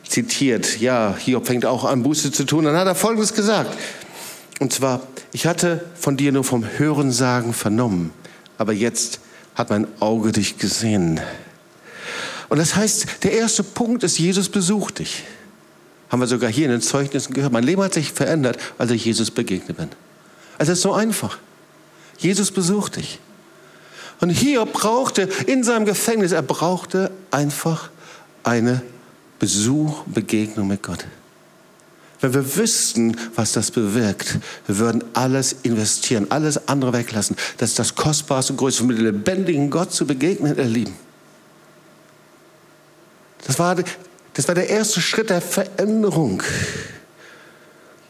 A: zitiert. Ja, Hiob fängt auch an, Buße zu tun. Dann hat er Folgendes gesagt. Und zwar, ich hatte von dir nur vom Hörensagen vernommen, aber jetzt hat mein Auge dich gesehen. Und das heißt, der erste Punkt ist, Jesus besucht dich. Haben wir sogar hier in den Zeugnissen gehört. Mein Leben hat sich verändert, als ich Jesus begegnet bin. Also es ist so einfach. Jesus besucht dich. Und hier brauchte in seinem Gefängnis, er brauchte einfach eine Besuch, Begegnung mit Gott. Wenn wir wüssten, was das bewirkt, wir würden alles investieren, alles andere weglassen. Das ist das Kostbarste und Größte, mit dem lebendigen Gott zu begegnen, ihr Lieben. Das war, das war der erste Schritt der Veränderung.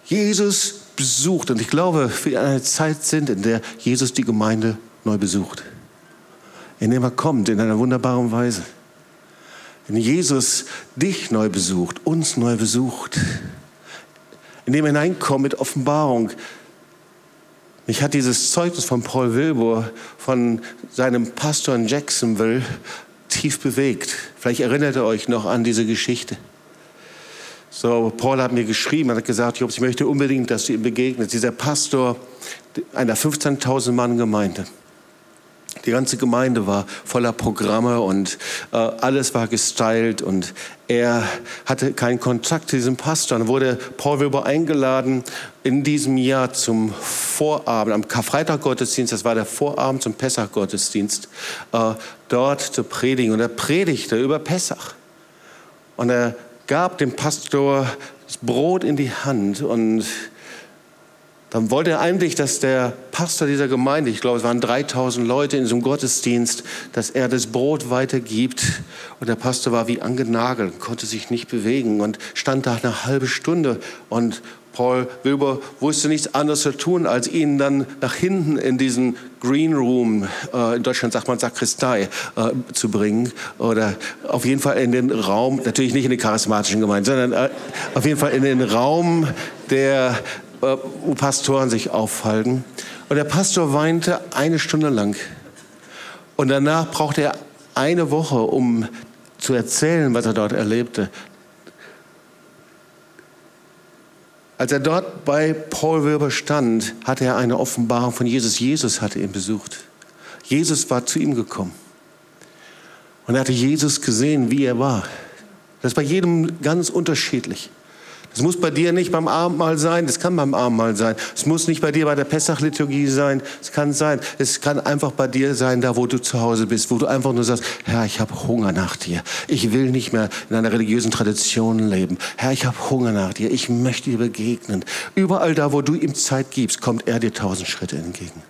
A: Jesus besucht, und ich glaube, wir in einer Zeit sind, in der Jesus die Gemeinde neu besucht. Indem er kommt in einer wunderbaren Weise. Wenn Jesus dich neu besucht, uns neu besucht, indem er hineinkommt mit Offenbarung. Mich hat dieses Zeugnis von Paul Wilbur, von seinem Pastor in Jacksonville, tief bewegt. Vielleicht erinnert ihr euch noch an diese Geschichte. So, Paul hat mir geschrieben, hat gesagt, Jobs, ich möchte unbedingt, dass du ihm begegnest. Dieser Pastor einer 15.000 Mann Gemeinde. Die ganze Gemeinde war voller Programme und äh, alles war gestylt und er hatte keinen Kontakt zu diesem Pastor. Dann wurde Paul Wilbur eingeladen in diesem Jahr zum Vorabend, am Karfreitag-Gottesdienst, das war der Vorabend zum Pessach-Gottesdienst, äh, dort zu predigen. Und er predigte über Pessach. Und er gab dem Pastor das Brot in die Hand und dann wollte er eigentlich, dass der Pastor dieser Gemeinde, ich glaube, es waren 3000 Leute in diesem Gottesdienst, dass er das Brot weitergibt. Und der Pastor war wie angenagelt, konnte sich nicht bewegen und stand da eine halbe Stunde. Und Paul Wilbur wusste nichts anderes zu tun, als ihn dann nach hinten in diesen Green Room, äh, in Deutschland sagt man Sakristei, äh, zu bringen. Oder auf jeden Fall in den Raum, natürlich nicht in den charismatischen Gemeinden, sondern äh, auf jeden Fall in den Raum der äh, wo Pastoren sich aufhalten. Und der Pastor weinte eine Stunde lang. Und danach brauchte er eine Woche, um zu erzählen, was er dort erlebte. Als er dort bei Paul Wilber stand, hatte er eine Offenbarung von Jesus. Jesus hatte ihn besucht. Jesus war zu ihm gekommen. Und er hatte Jesus gesehen, wie er war. Das ist bei jedem ganz unterschiedlich. Es muss bei dir nicht beim Abendmahl sein, das kann beim Abendmahl sein. Es muss nicht bei dir bei der Pessach-Liturgie sein, es kann sein. Es kann einfach bei dir sein, da wo du zu Hause bist, wo du einfach nur sagst, Herr, ich habe Hunger nach dir. Ich will nicht mehr in einer religiösen Tradition leben. Herr, ich habe Hunger nach dir. Ich möchte dir begegnen. Überall da, wo du ihm Zeit gibst, kommt er dir tausend Schritte entgegen.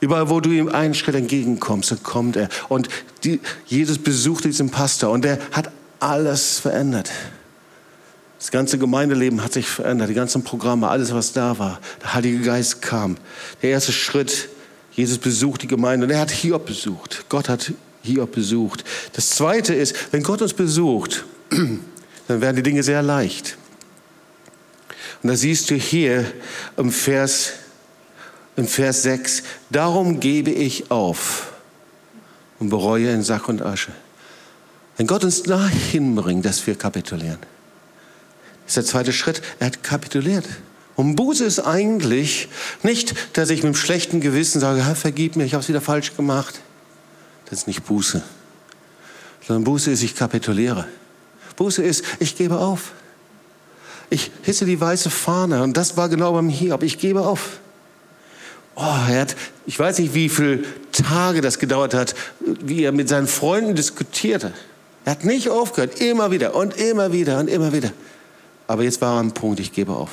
A: Überall, wo du ihm einen Schritt entgegenkommst, dann kommt er. Und die, Jesus besucht diesen Pastor und er hat alles verändert. Das ganze Gemeindeleben hat sich verändert, die ganzen Programme, alles, was da war. Der Heilige Geist kam. Der erste Schritt, Jesus besucht die Gemeinde und er hat Hiob besucht. Gott hat Hiob besucht. Das zweite ist, wenn Gott uns besucht, dann werden die Dinge sehr leicht. Und da siehst du hier im Vers, im Vers 6, darum gebe ich auf und bereue in Sack und Asche. Wenn Gott uns dahin bringt, dass wir kapitulieren ist der zweite Schritt. Er hat kapituliert. Und Buße ist eigentlich nicht, dass ich mit einem schlechten Gewissen sage, Herr, vergib mir, ich habe es wieder falsch gemacht. Das ist nicht Buße. Sondern Buße ist, ich kapituliere. Buße ist, ich gebe auf. Ich hisse die weiße Fahne und das war genau beim Hiob. Ich gebe auf. Oh, er hat, ich weiß nicht, wie viele Tage das gedauert hat, wie er mit seinen Freunden diskutierte. Er hat nicht aufgehört, immer wieder und immer wieder und immer wieder. Aber jetzt war ein Punkt, ich gebe auf.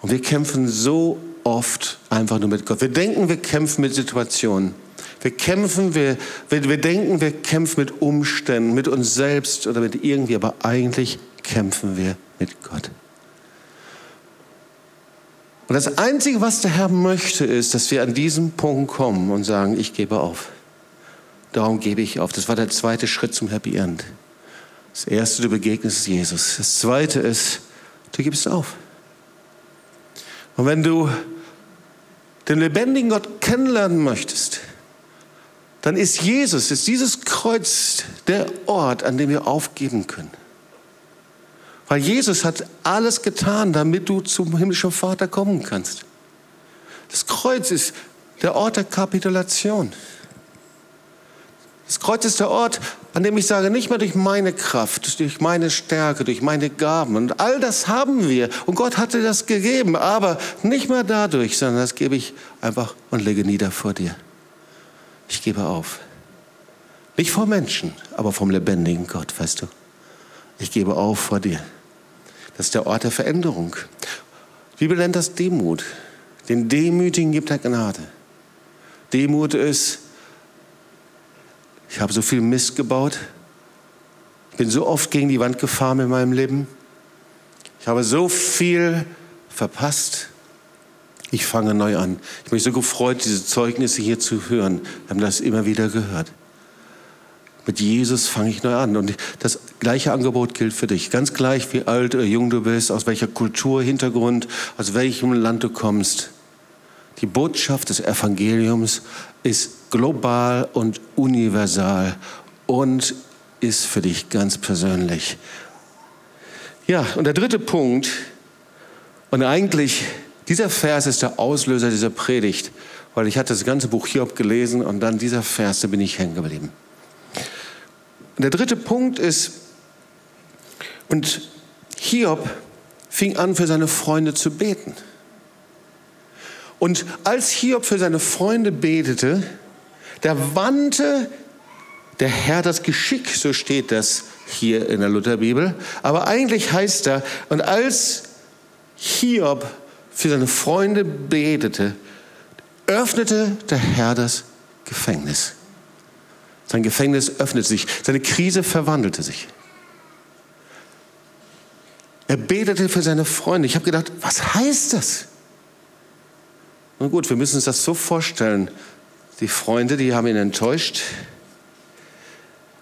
A: Und wir kämpfen so oft einfach nur mit Gott. Wir denken, wir kämpfen mit Situationen. Wir kämpfen, wir, wir, wir denken, wir kämpfen mit Umständen, mit uns selbst oder mit irgendwie, aber eigentlich kämpfen wir mit Gott. Und das Einzige, was der Herr möchte, ist, dass wir an diesen Punkt kommen und sagen, ich gebe auf. Darum gebe ich auf. Das war der zweite Schritt zum Happy End. Das erste, du begegnest Jesus. Das zweite ist, du gibst auf. Und wenn du den lebendigen Gott kennenlernen möchtest, dann ist Jesus, ist dieses Kreuz der Ort, an dem wir aufgeben können. Weil Jesus hat alles getan, damit du zum himmlischen Vater kommen kannst. Das Kreuz ist der Ort der Kapitulation. Das Kreuz ist der Ort, an dem ich sage, nicht mehr durch meine Kraft, durch meine Stärke, durch meine Gaben. Und all das haben wir. Und Gott hatte das gegeben. Aber nicht mehr dadurch, sondern das gebe ich einfach und lege nieder vor dir. Ich gebe auf. Nicht vor Menschen, aber vom lebendigen Gott, weißt du. Ich gebe auf vor dir. Das ist der Ort der Veränderung. Die Bibel nennt das Demut. Den Demütigen gibt er Gnade. Demut ist, ich habe so viel Mist gebaut. Ich bin so oft gegen die Wand gefahren in meinem Leben. Ich habe so viel verpasst. Ich fange neu an. Ich bin so gefreut, diese Zeugnisse hier zu hören. Wir haben das immer wieder gehört. Mit Jesus fange ich neu an. Und das gleiche Angebot gilt für dich. Ganz gleich, wie alt oder jung du bist, aus welcher Kultur, Hintergrund, aus welchem Land du kommst. Die Botschaft des Evangeliums ist global und universal und ist für dich ganz persönlich. Ja, und der dritte Punkt, und eigentlich, dieser Vers ist der Auslöser dieser Predigt, weil ich hatte das ganze Buch Hiob gelesen und dann dieser Vers, da bin ich hängen geblieben. Und der dritte Punkt ist, und Hiob fing an, für seine Freunde zu beten. Und als Hiob für seine Freunde betete, da wandte der Herr das Geschick, so steht das hier in der Lutherbibel. Aber eigentlich heißt da, und als Hiob für seine Freunde betete, öffnete der Herr das Gefängnis. Sein Gefängnis öffnete sich, seine Krise verwandelte sich. Er betete für seine Freunde. Ich habe gedacht, was heißt das? Nun gut, wir müssen uns das so vorstellen. Die Freunde, die haben ihn enttäuscht,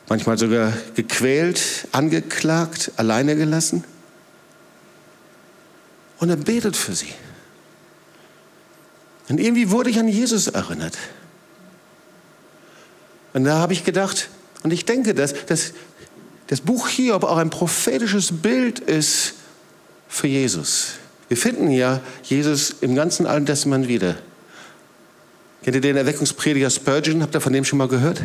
A: manchmal sogar gequält, angeklagt, alleine gelassen. Und er betet für sie. Und irgendwie wurde ich an Jesus erinnert. Und da habe ich gedacht, und ich denke, dass, dass das Buch Hiob auch ein prophetisches Bild ist für Jesus. Wir finden ja Jesus im ganzen Alten Testament wieder. Kennt ihr den Erweckungsprediger Spurgeon? Habt ihr von dem schon mal gehört?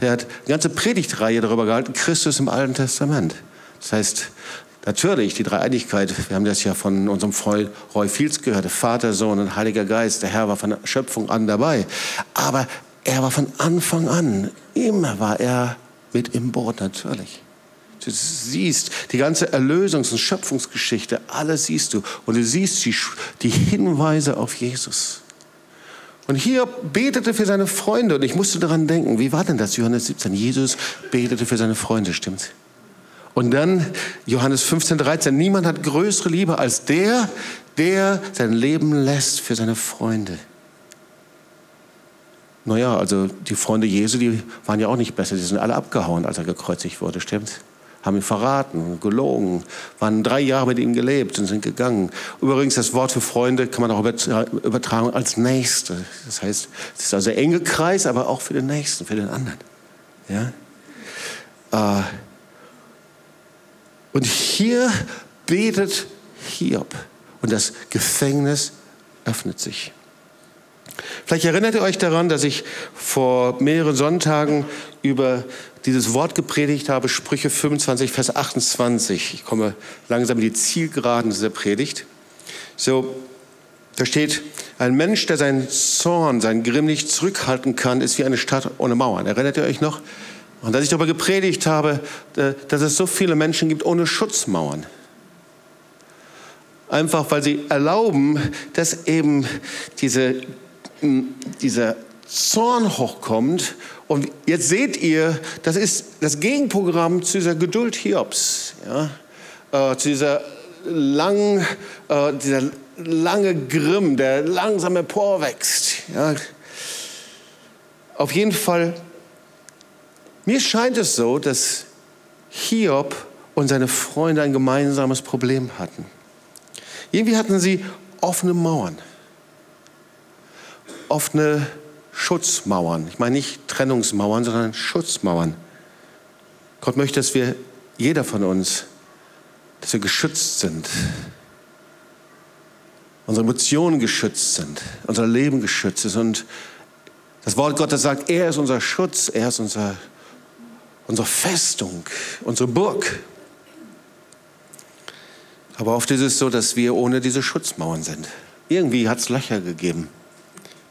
A: Der hat eine ganze Predigtreihe darüber gehalten, Christus im Alten Testament. Das heißt, natürlich die Dreieinigkeit, wir haben das ja von unserem Freund Roy Fields gehört, Vater, Sohn und Heiliger Geist, der Herr war von der Schöpfung an dabei. Aber er war von Anfang an, immer war er mit im Boot, natürlich. Du siehst die ganze Erlösungs- und Schöpfungsgeschichte, alles siehst du. Und du siehst die, die Hinweise auf Jesus. Und hier betete für seine Freunde. Und ich musste daran denken, wie war denn das, Johannes 17? Jesus betete für seine Freunde, stimmt's? Und dann Johannes 15, 13. Niemand hat größere Liebe als der, der sein Leben lässt für seine Freunde. Naja, also die Freunde Jesu, die waren ja auch nicht besser. Die sind alle abgehauen, als er gekreuzigt wurde, stimmt? Haben ihn verraten, gelogen, waren drei Jahre mit ihm gelebt und sind gegangen. Übrigens, das Wort für Freunde kann man auch übertragen als Nächste. Das heißt, es ist also ein enger Kreis, aber auch für den Nächsten, für den anderen. Ja? Äh, und hier betet Hiob und das Gefängnis öffnet sich. Vielleicht erinnert ihr euch daran, dass ich vor mehreren Sonntagen über dieses Wort gepredigt habe, Sprüche 25, Vers 28. Ich komme langsam in die Zielgeraden dieser Predigt. So, da steht, ein Mensch, der seinen Zorn, seinen Grimm nicht zurückhalten kann, ist wie eine Stadt ohne Mauern. Erinnert ihr euch noch? Und dass ich darüber gepredigt habe, äh, dass es so viele Menschen gibt ohne Schutzmauern. Einfach weil sie erlauben, dass eben diese, dieser Zorn hochkommt. Und jetzt seht ihr, das ist das Gegenprogramm zu dieser Geduld Hiobs, ja? Äh, zu dieser lang, äh, dieser lange Grimm, der langsam emporwächst. Ja? Auf jeden Fall, mir scheint es so, dass Hiob und seine Freunde ein gemeinsames Problem hatten. Irgendwie hatten sie offene Mauern, offene Schutzmauern. Ich meine nicht Trennungsmauern, sondern Schutzmauern. Gott möchte, dass wir, jeder von uns, dass wir geschützt sind. Unsere Emotionen geschützt sind, unser Leben geschützt ist. Und das Wort Gottes sagt, er ist unser Schutz, er ist unser, unsere Festung, unsere Burg. Aber oft ist es so, dass wir ohne diese Schutzmauern sind. Irgendwie hat es Löcher gegeben.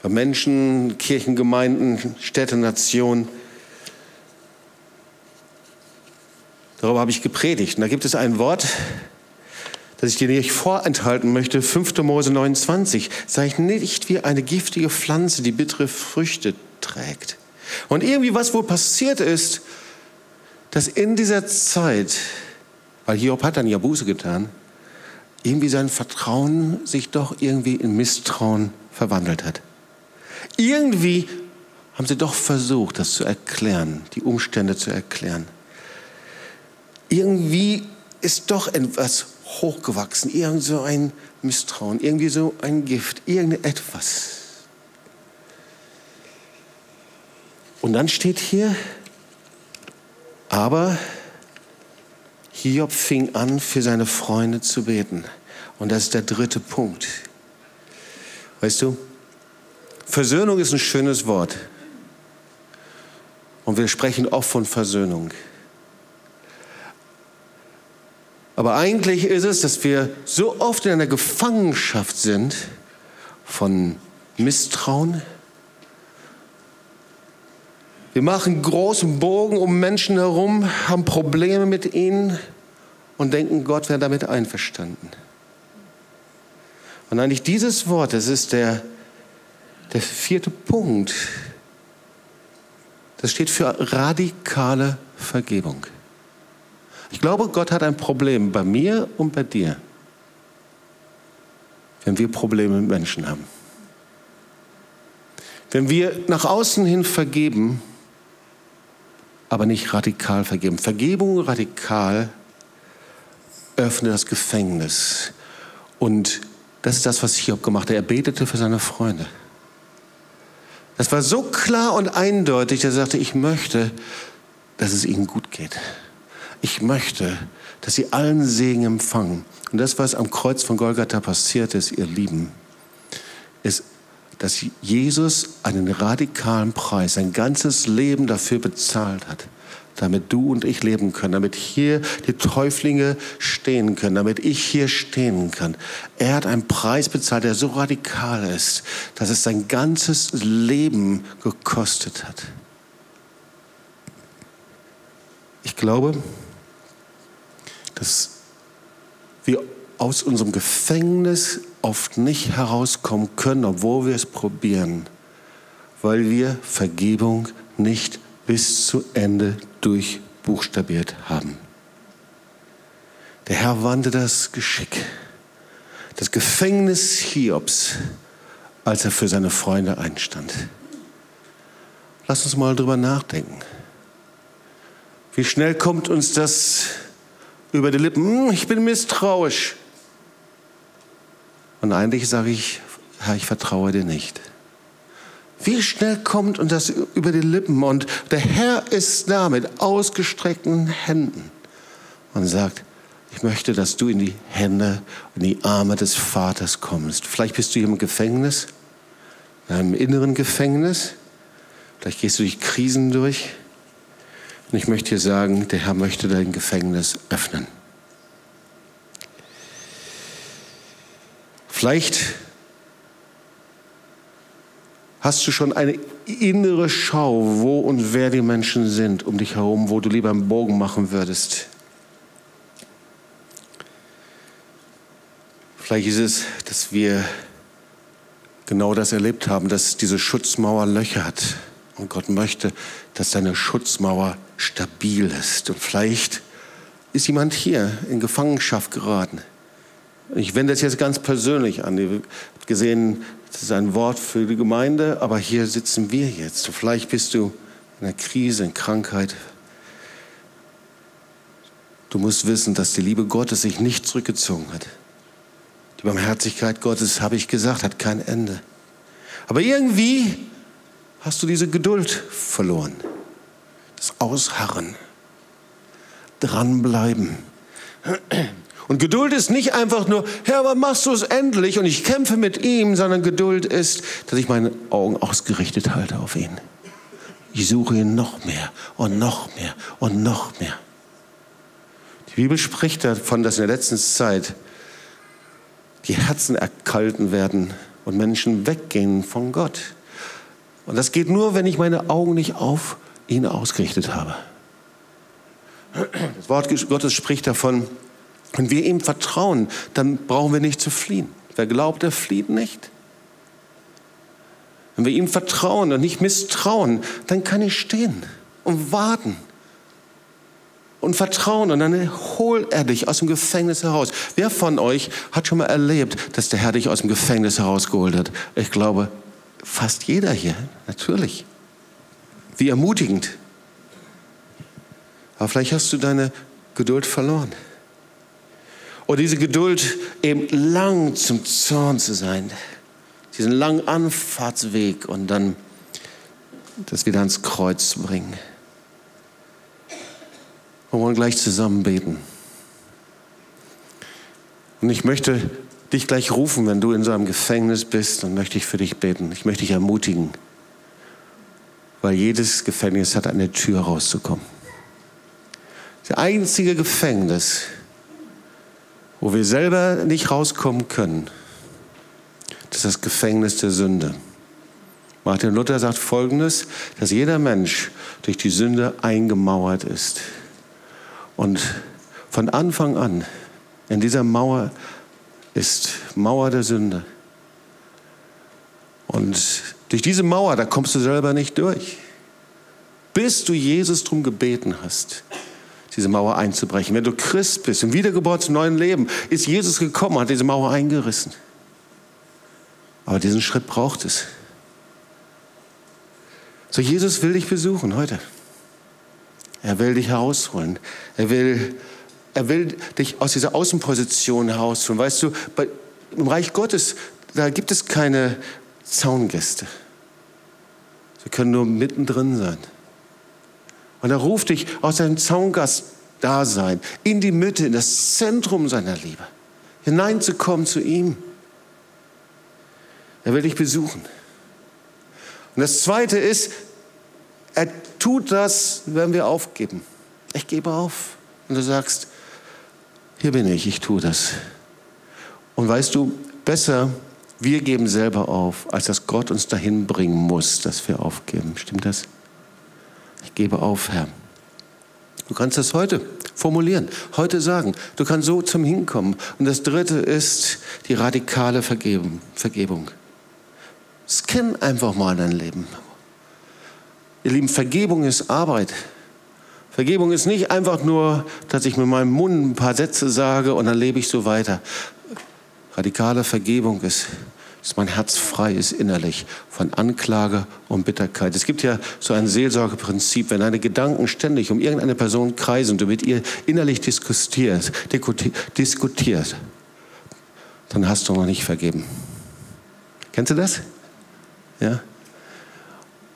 A: Menschen, Kirchengemeinden, Städte, Nationen. Darüber habe ich gepredigt. Und da gibt es ein Wort, das ich dir nicht vorenthalten möchte. 5. Mose 29. Sei nicht wie eine giftige Pflanze, die bittere Früchte trägt. Und irgendwie was wohl passiert ist, dass in dieser Zeit, weil Hiob hat dann ja Buße getan, irgendwie sein Vertrauen sich doch irgendwie in Misstrauen verwandelt hat. Irgendwie haben sie doch versucht, das zu erklären, die Umstände zu erklären. Irgendwie ist doch etwas hochgewachsen, irgend so ein Misstrauen, irgendwie so ein Gift, irgendetwas. Und dann steht hier, aber Hiob fing an, für seine Freunde zu beten. Und das ist der dritte Punkt. Weißt du, Versöhnung ist ein schönes Wort. Und wir sprechen oft von Versöhnung. Aber eigentlich ist es, dass wir so oft in einer Gefangenschaft sind von Misstrauen, wir machen großen Bogen um Menschen herum, haben Probleme mit ihnen und denken, Gott wäre damit einverstanden. Und eigentlich dieses Wort, das ist der, der vierte Punkt, das steht für radikale Vergebung. Ich glaube, Gott hat ein Problem bei mir und bei dir, wenn wir Probleme mit Menschen haben. Wenn wir nach außen hin vergeben, aber nicht radikal vergeben. Vergebung radikal öffnet das Gefängnis. Und das ist das, was Hiob gemacht hat. Er betete für seine Freunde. Das war so klar und eindeutig, dass er sagte, ich möchte, dass es ihnen gut geht. Ich möchte, dass sie allen Segen empfangen. Und das, was am Kreuz von Golgatha passiert ist, ihr Lieben, ist dass Jesus einen radikalen Preis, sein ganzes Leben dafür bezahlt hat, damit du und ich leben können, damit hier die Täuflinge stehen können, damit ich hier stehen kann. Er hat einen Preis bezahlt, der so radikal ist, dass es sein ganzes Leben gekostet hat. Ich glaube, dass wir aus unserem Gefängnis oft nicht herauskommen können, obwohl wir es probieren, weil wir Vergebung nicht bis zu Ende durchbuchstabiert haben. Der Herr wandte das Geschick, das Gefängnis Hiobs, als er für seine Freunde einstand. Lass uns mal drüber nachdenken. Wie schnell kommt uns das über die Lippen? Hm, ich bin misstrauisch. Und eigentlich sage ich, Herr, ich vertraue dir nicht. Wie schnell kommt uns das über die Lippen und der Herr ist da mit ausgestreckten Händen und sagt, ich möchte, dass du in die Hände und die Arme des Vaters kommst. Vielleicht bist du hier im Gefängnis, in einem inneren Gefängnis. Vielleicht gehst du durch Krisen durch. Und ich möchte dir sagen, der Herr möchte dein Gefängnis öffnen. Vielleicht hast du schon eine innere Schau, wo und wer die Menschen sind um dich herum, wo du lieber einen Bogen machen würdest. Vielleicht ist es, dass wir genau das erlebt haben, dass diese Schutzmauer Löcher hat. Und Gott möchte, dass deine Schutzmauer stabil ist. Und vielleicht ist jemand hier in Gefangenschaft geraten. Ich wende das jetzt ganz persönlich an. Ihr habt gesehen, das ist ein Wort für die Gemeinde, aber hier sitzen wir jetzt. Vielleicht bist du in einer Krise, in Krankheit. Du musst wissen, dass die Liebe Gottes sich nicht zurückgezogen hat. Die Barmherzigkeit Gottes, habe ich gesagt, hat kein Ende. Aber irgendwie hast du diese Geduld verloren. Das Ausharren, dranbleiben. Und Geduld ist nicht einfach nur, Herr, wann machst du es endlich? Und ich kämpfe mit ihm, sondern Geduld ist, dass ich meine Augen ausgerichtet halte auf ihn. ich suche ihn noch mehr und noch mehr und noch mehr. Die Bibel spricht davon, dass in der letzten Zeit die Herzen erkalten werden und Menschen weggehen von Gott. Und das geht nur, wenn ich meine Augen nicht auf ihn ausgerichtet habe. Das Wort Gottes spricht davon, wenn wir ihm vertrauen, dann brauchen wir nicht zu fliehen. Wer glaubt, der flieht nicht. Wenn wir ihm vertrauen und nicht misstrauen, dann kann ich stehen und warten und vertrauen und dann holt er dich aus dem Gefängnis heraus. Wer von euch hat schon mal erlebt, dass der Herr dich aus dem Gefängnis herausgeholt hat? Ich glaube, fast jeder hier, natürlich. Wie ermutigend. Aber vielleicht hast du deine Geduld verloren. Oder diese Geduld, eben lang zum Zorn zu sein diesen langen Anfahrtsweg und dann das wieder ans Kreuz zu bringen. Wir wollen gleich zusammen beten. Und ich möchte dich gleich rufen, wenn du in so einem Gefängnis bist, dann möchte ich für dich beten. Ich möchte dich ermutigen, weil jedes Gefängnis hat eine Tür rauszukommen. Das einzige Gefängnis, wo wir selber nicht rauskommen können, das ist das Gefängnis der Sünde. Martin Luther sagt Folgendes, dass jeder Mensch durch die Sünde eingemauert ist. Und von Anfang an in dieser Mauer ist Mauer der Sünde. Und durch diese Mauer, da kommst du selber nicht durch. Bis du Jesus darum gebeten hast, diese Mauer einzubrechen. Wenn du Christ bist, im Wiedergeburt zum neuen Leben, ist Jesus gekommen, hat diese Mauer eingerissen. Aber diesen Schritt braucht es. So, Jesus will dich besuchen heute. Er will dich herausholen. Er will, er will dich aus dieser Außenposition herausholen. Weißt du, bei, im Reich Gottes, da gibt es keine Zaungäste. Sie können nur mittendrin sein. Und er ruft dich aus seinem Zaungast-Dasein in die Mitte, in das Zentrum seiner Liebe, hineinzukommen zu ihm. Er will dich besuchen. Und das Zweite ist, er tut das, wenn wir aufgeben. Ich gebe auf. Und du sagst, hier bin ich, ich tue das. Und weißt du, besser, wir geben selber auf, als dass Gott uns dahin bringen muss, dass wir aufgeben. Stimmt das? Gebe auf, Herr. Du kannst das heute formulieren, heute sagen. Du kannst so zum Hinkommen. Und das Dritte ist die radikale Vergebung. Vergebung. Scan einfach mal dein Leben. Ihr Lieben, Vergebung ist Arbeit. Vergebung ist nicht einfach nur, dass ich mit meinem Mund ein paar Sätze sage und dann lebe ich so weiter. Radikale Vergebung ist, dass mein Herz frei ist innerlich von Anklage und Bitterkeit. Es gibt ja so ein Seelsorgeprinzip, wenn deine Gedanken ständig um irgendeine Person kreisen und du mit ihr innerlich diskutierst, diskutierst dann hast du noch nicht vergeben. Kennst du das? Ja?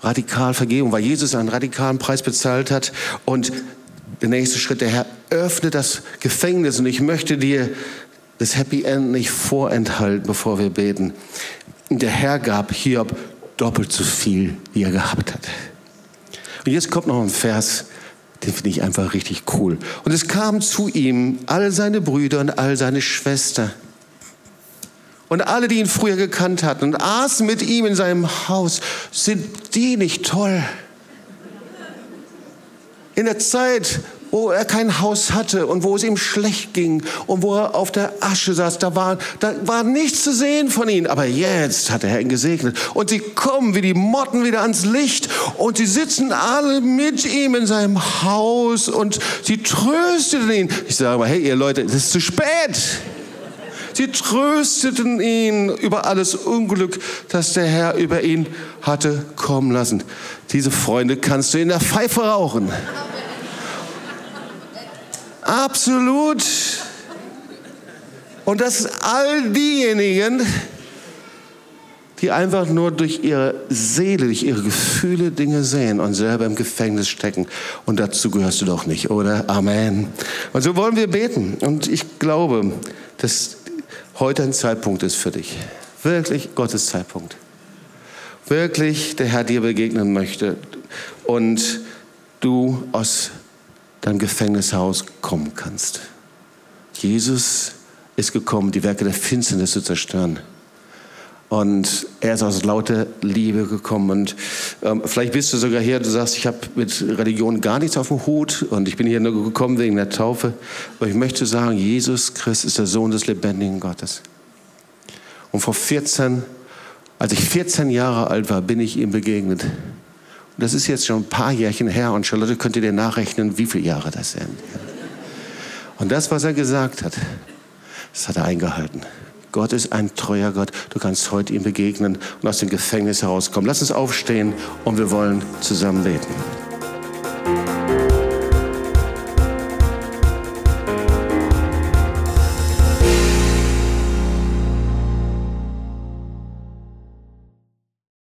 A: Radikal Vergebung, weil Jesus einen radikalen Preis bezahlt hat. Und der nächste Schritt, der Herr öffnet das Gefängnis. Und ich möchte dir das Happy End nicht vorenthalten, bevor wir beten. Der Herr gab Hiob doppelt so viel, wie er gehabt hat. Und jetzt kommt noch ein Vers, den finde ich einfach richtig cool. Und es kamen zu ihm all seine Brüder und all seine Schwestern und alle, die ihn früher gekannt hatten und aßen mit ihm in seinem Haus, sind die nicht toll? In der Zeit, wo er kein Haus hatte und wo es ihm schlecht ging und wo er auf der Asche saß, da war, da war nichts zu sehen von ihnen. Aber jetzt hat der Herr ihn gesegnet. Und sie kommen wie die Motten wieder ans Licht und sie sitzen alle mit ihm in seinem Haus und sie trösteten ihn. Ich sage mal, hey ihr Leute, es ist zu spät. Sie trösteten ihn über alles Unglück, das der Herr über ihn hatte kommen lassen. Diese Freunde kannst du in der Pfeife rauchen. Absolut. Und das all diejenigen, die einfach nur durch ihre Seele, durch ihre Gefühle Dinge sehen und selber im Gefängnis stecken. Und dazu gehörst du doch nicht, oder? Amen. Und so wollen wir beten. Und ich glaube, dass heute ein Zeitpunkt ist für dich. Wirklich Gottes Zeitpunkt. Wirklich der Herr dir begegnen möchte. und du aus deinem Gefängnishaus kommen kannst. Jesus ist gekommen, die Werke der Finsternis zu zerstören. Und er ist aus lauter Liebe gekommen. Und ähm, vielleicht bist du sogar hier, du sagst, ich habe mit Religion gar nichts auf dem Hut und ich bin hier nur gekommen wegen der Taufe. Aber ich möchte sagen, Jesus Christus ist der Sohn des lebendigen Gottes. Und vor 14, als ich 14 Jahre alt war, bin ich ihm begegnet. Das ist jetzt schon ein paar Jährchen her und Charlotte könnte dir nachrechnen, wie viele Jahre das sind. Und das, was er gesagt hat, das hat er eingehalten. Gott ist ein treuer Gott. Du kannst heute ihm begegnen und aus dem Gefängnis herauskommen. Lass uns aufstehen und wir wollen zusammen beten.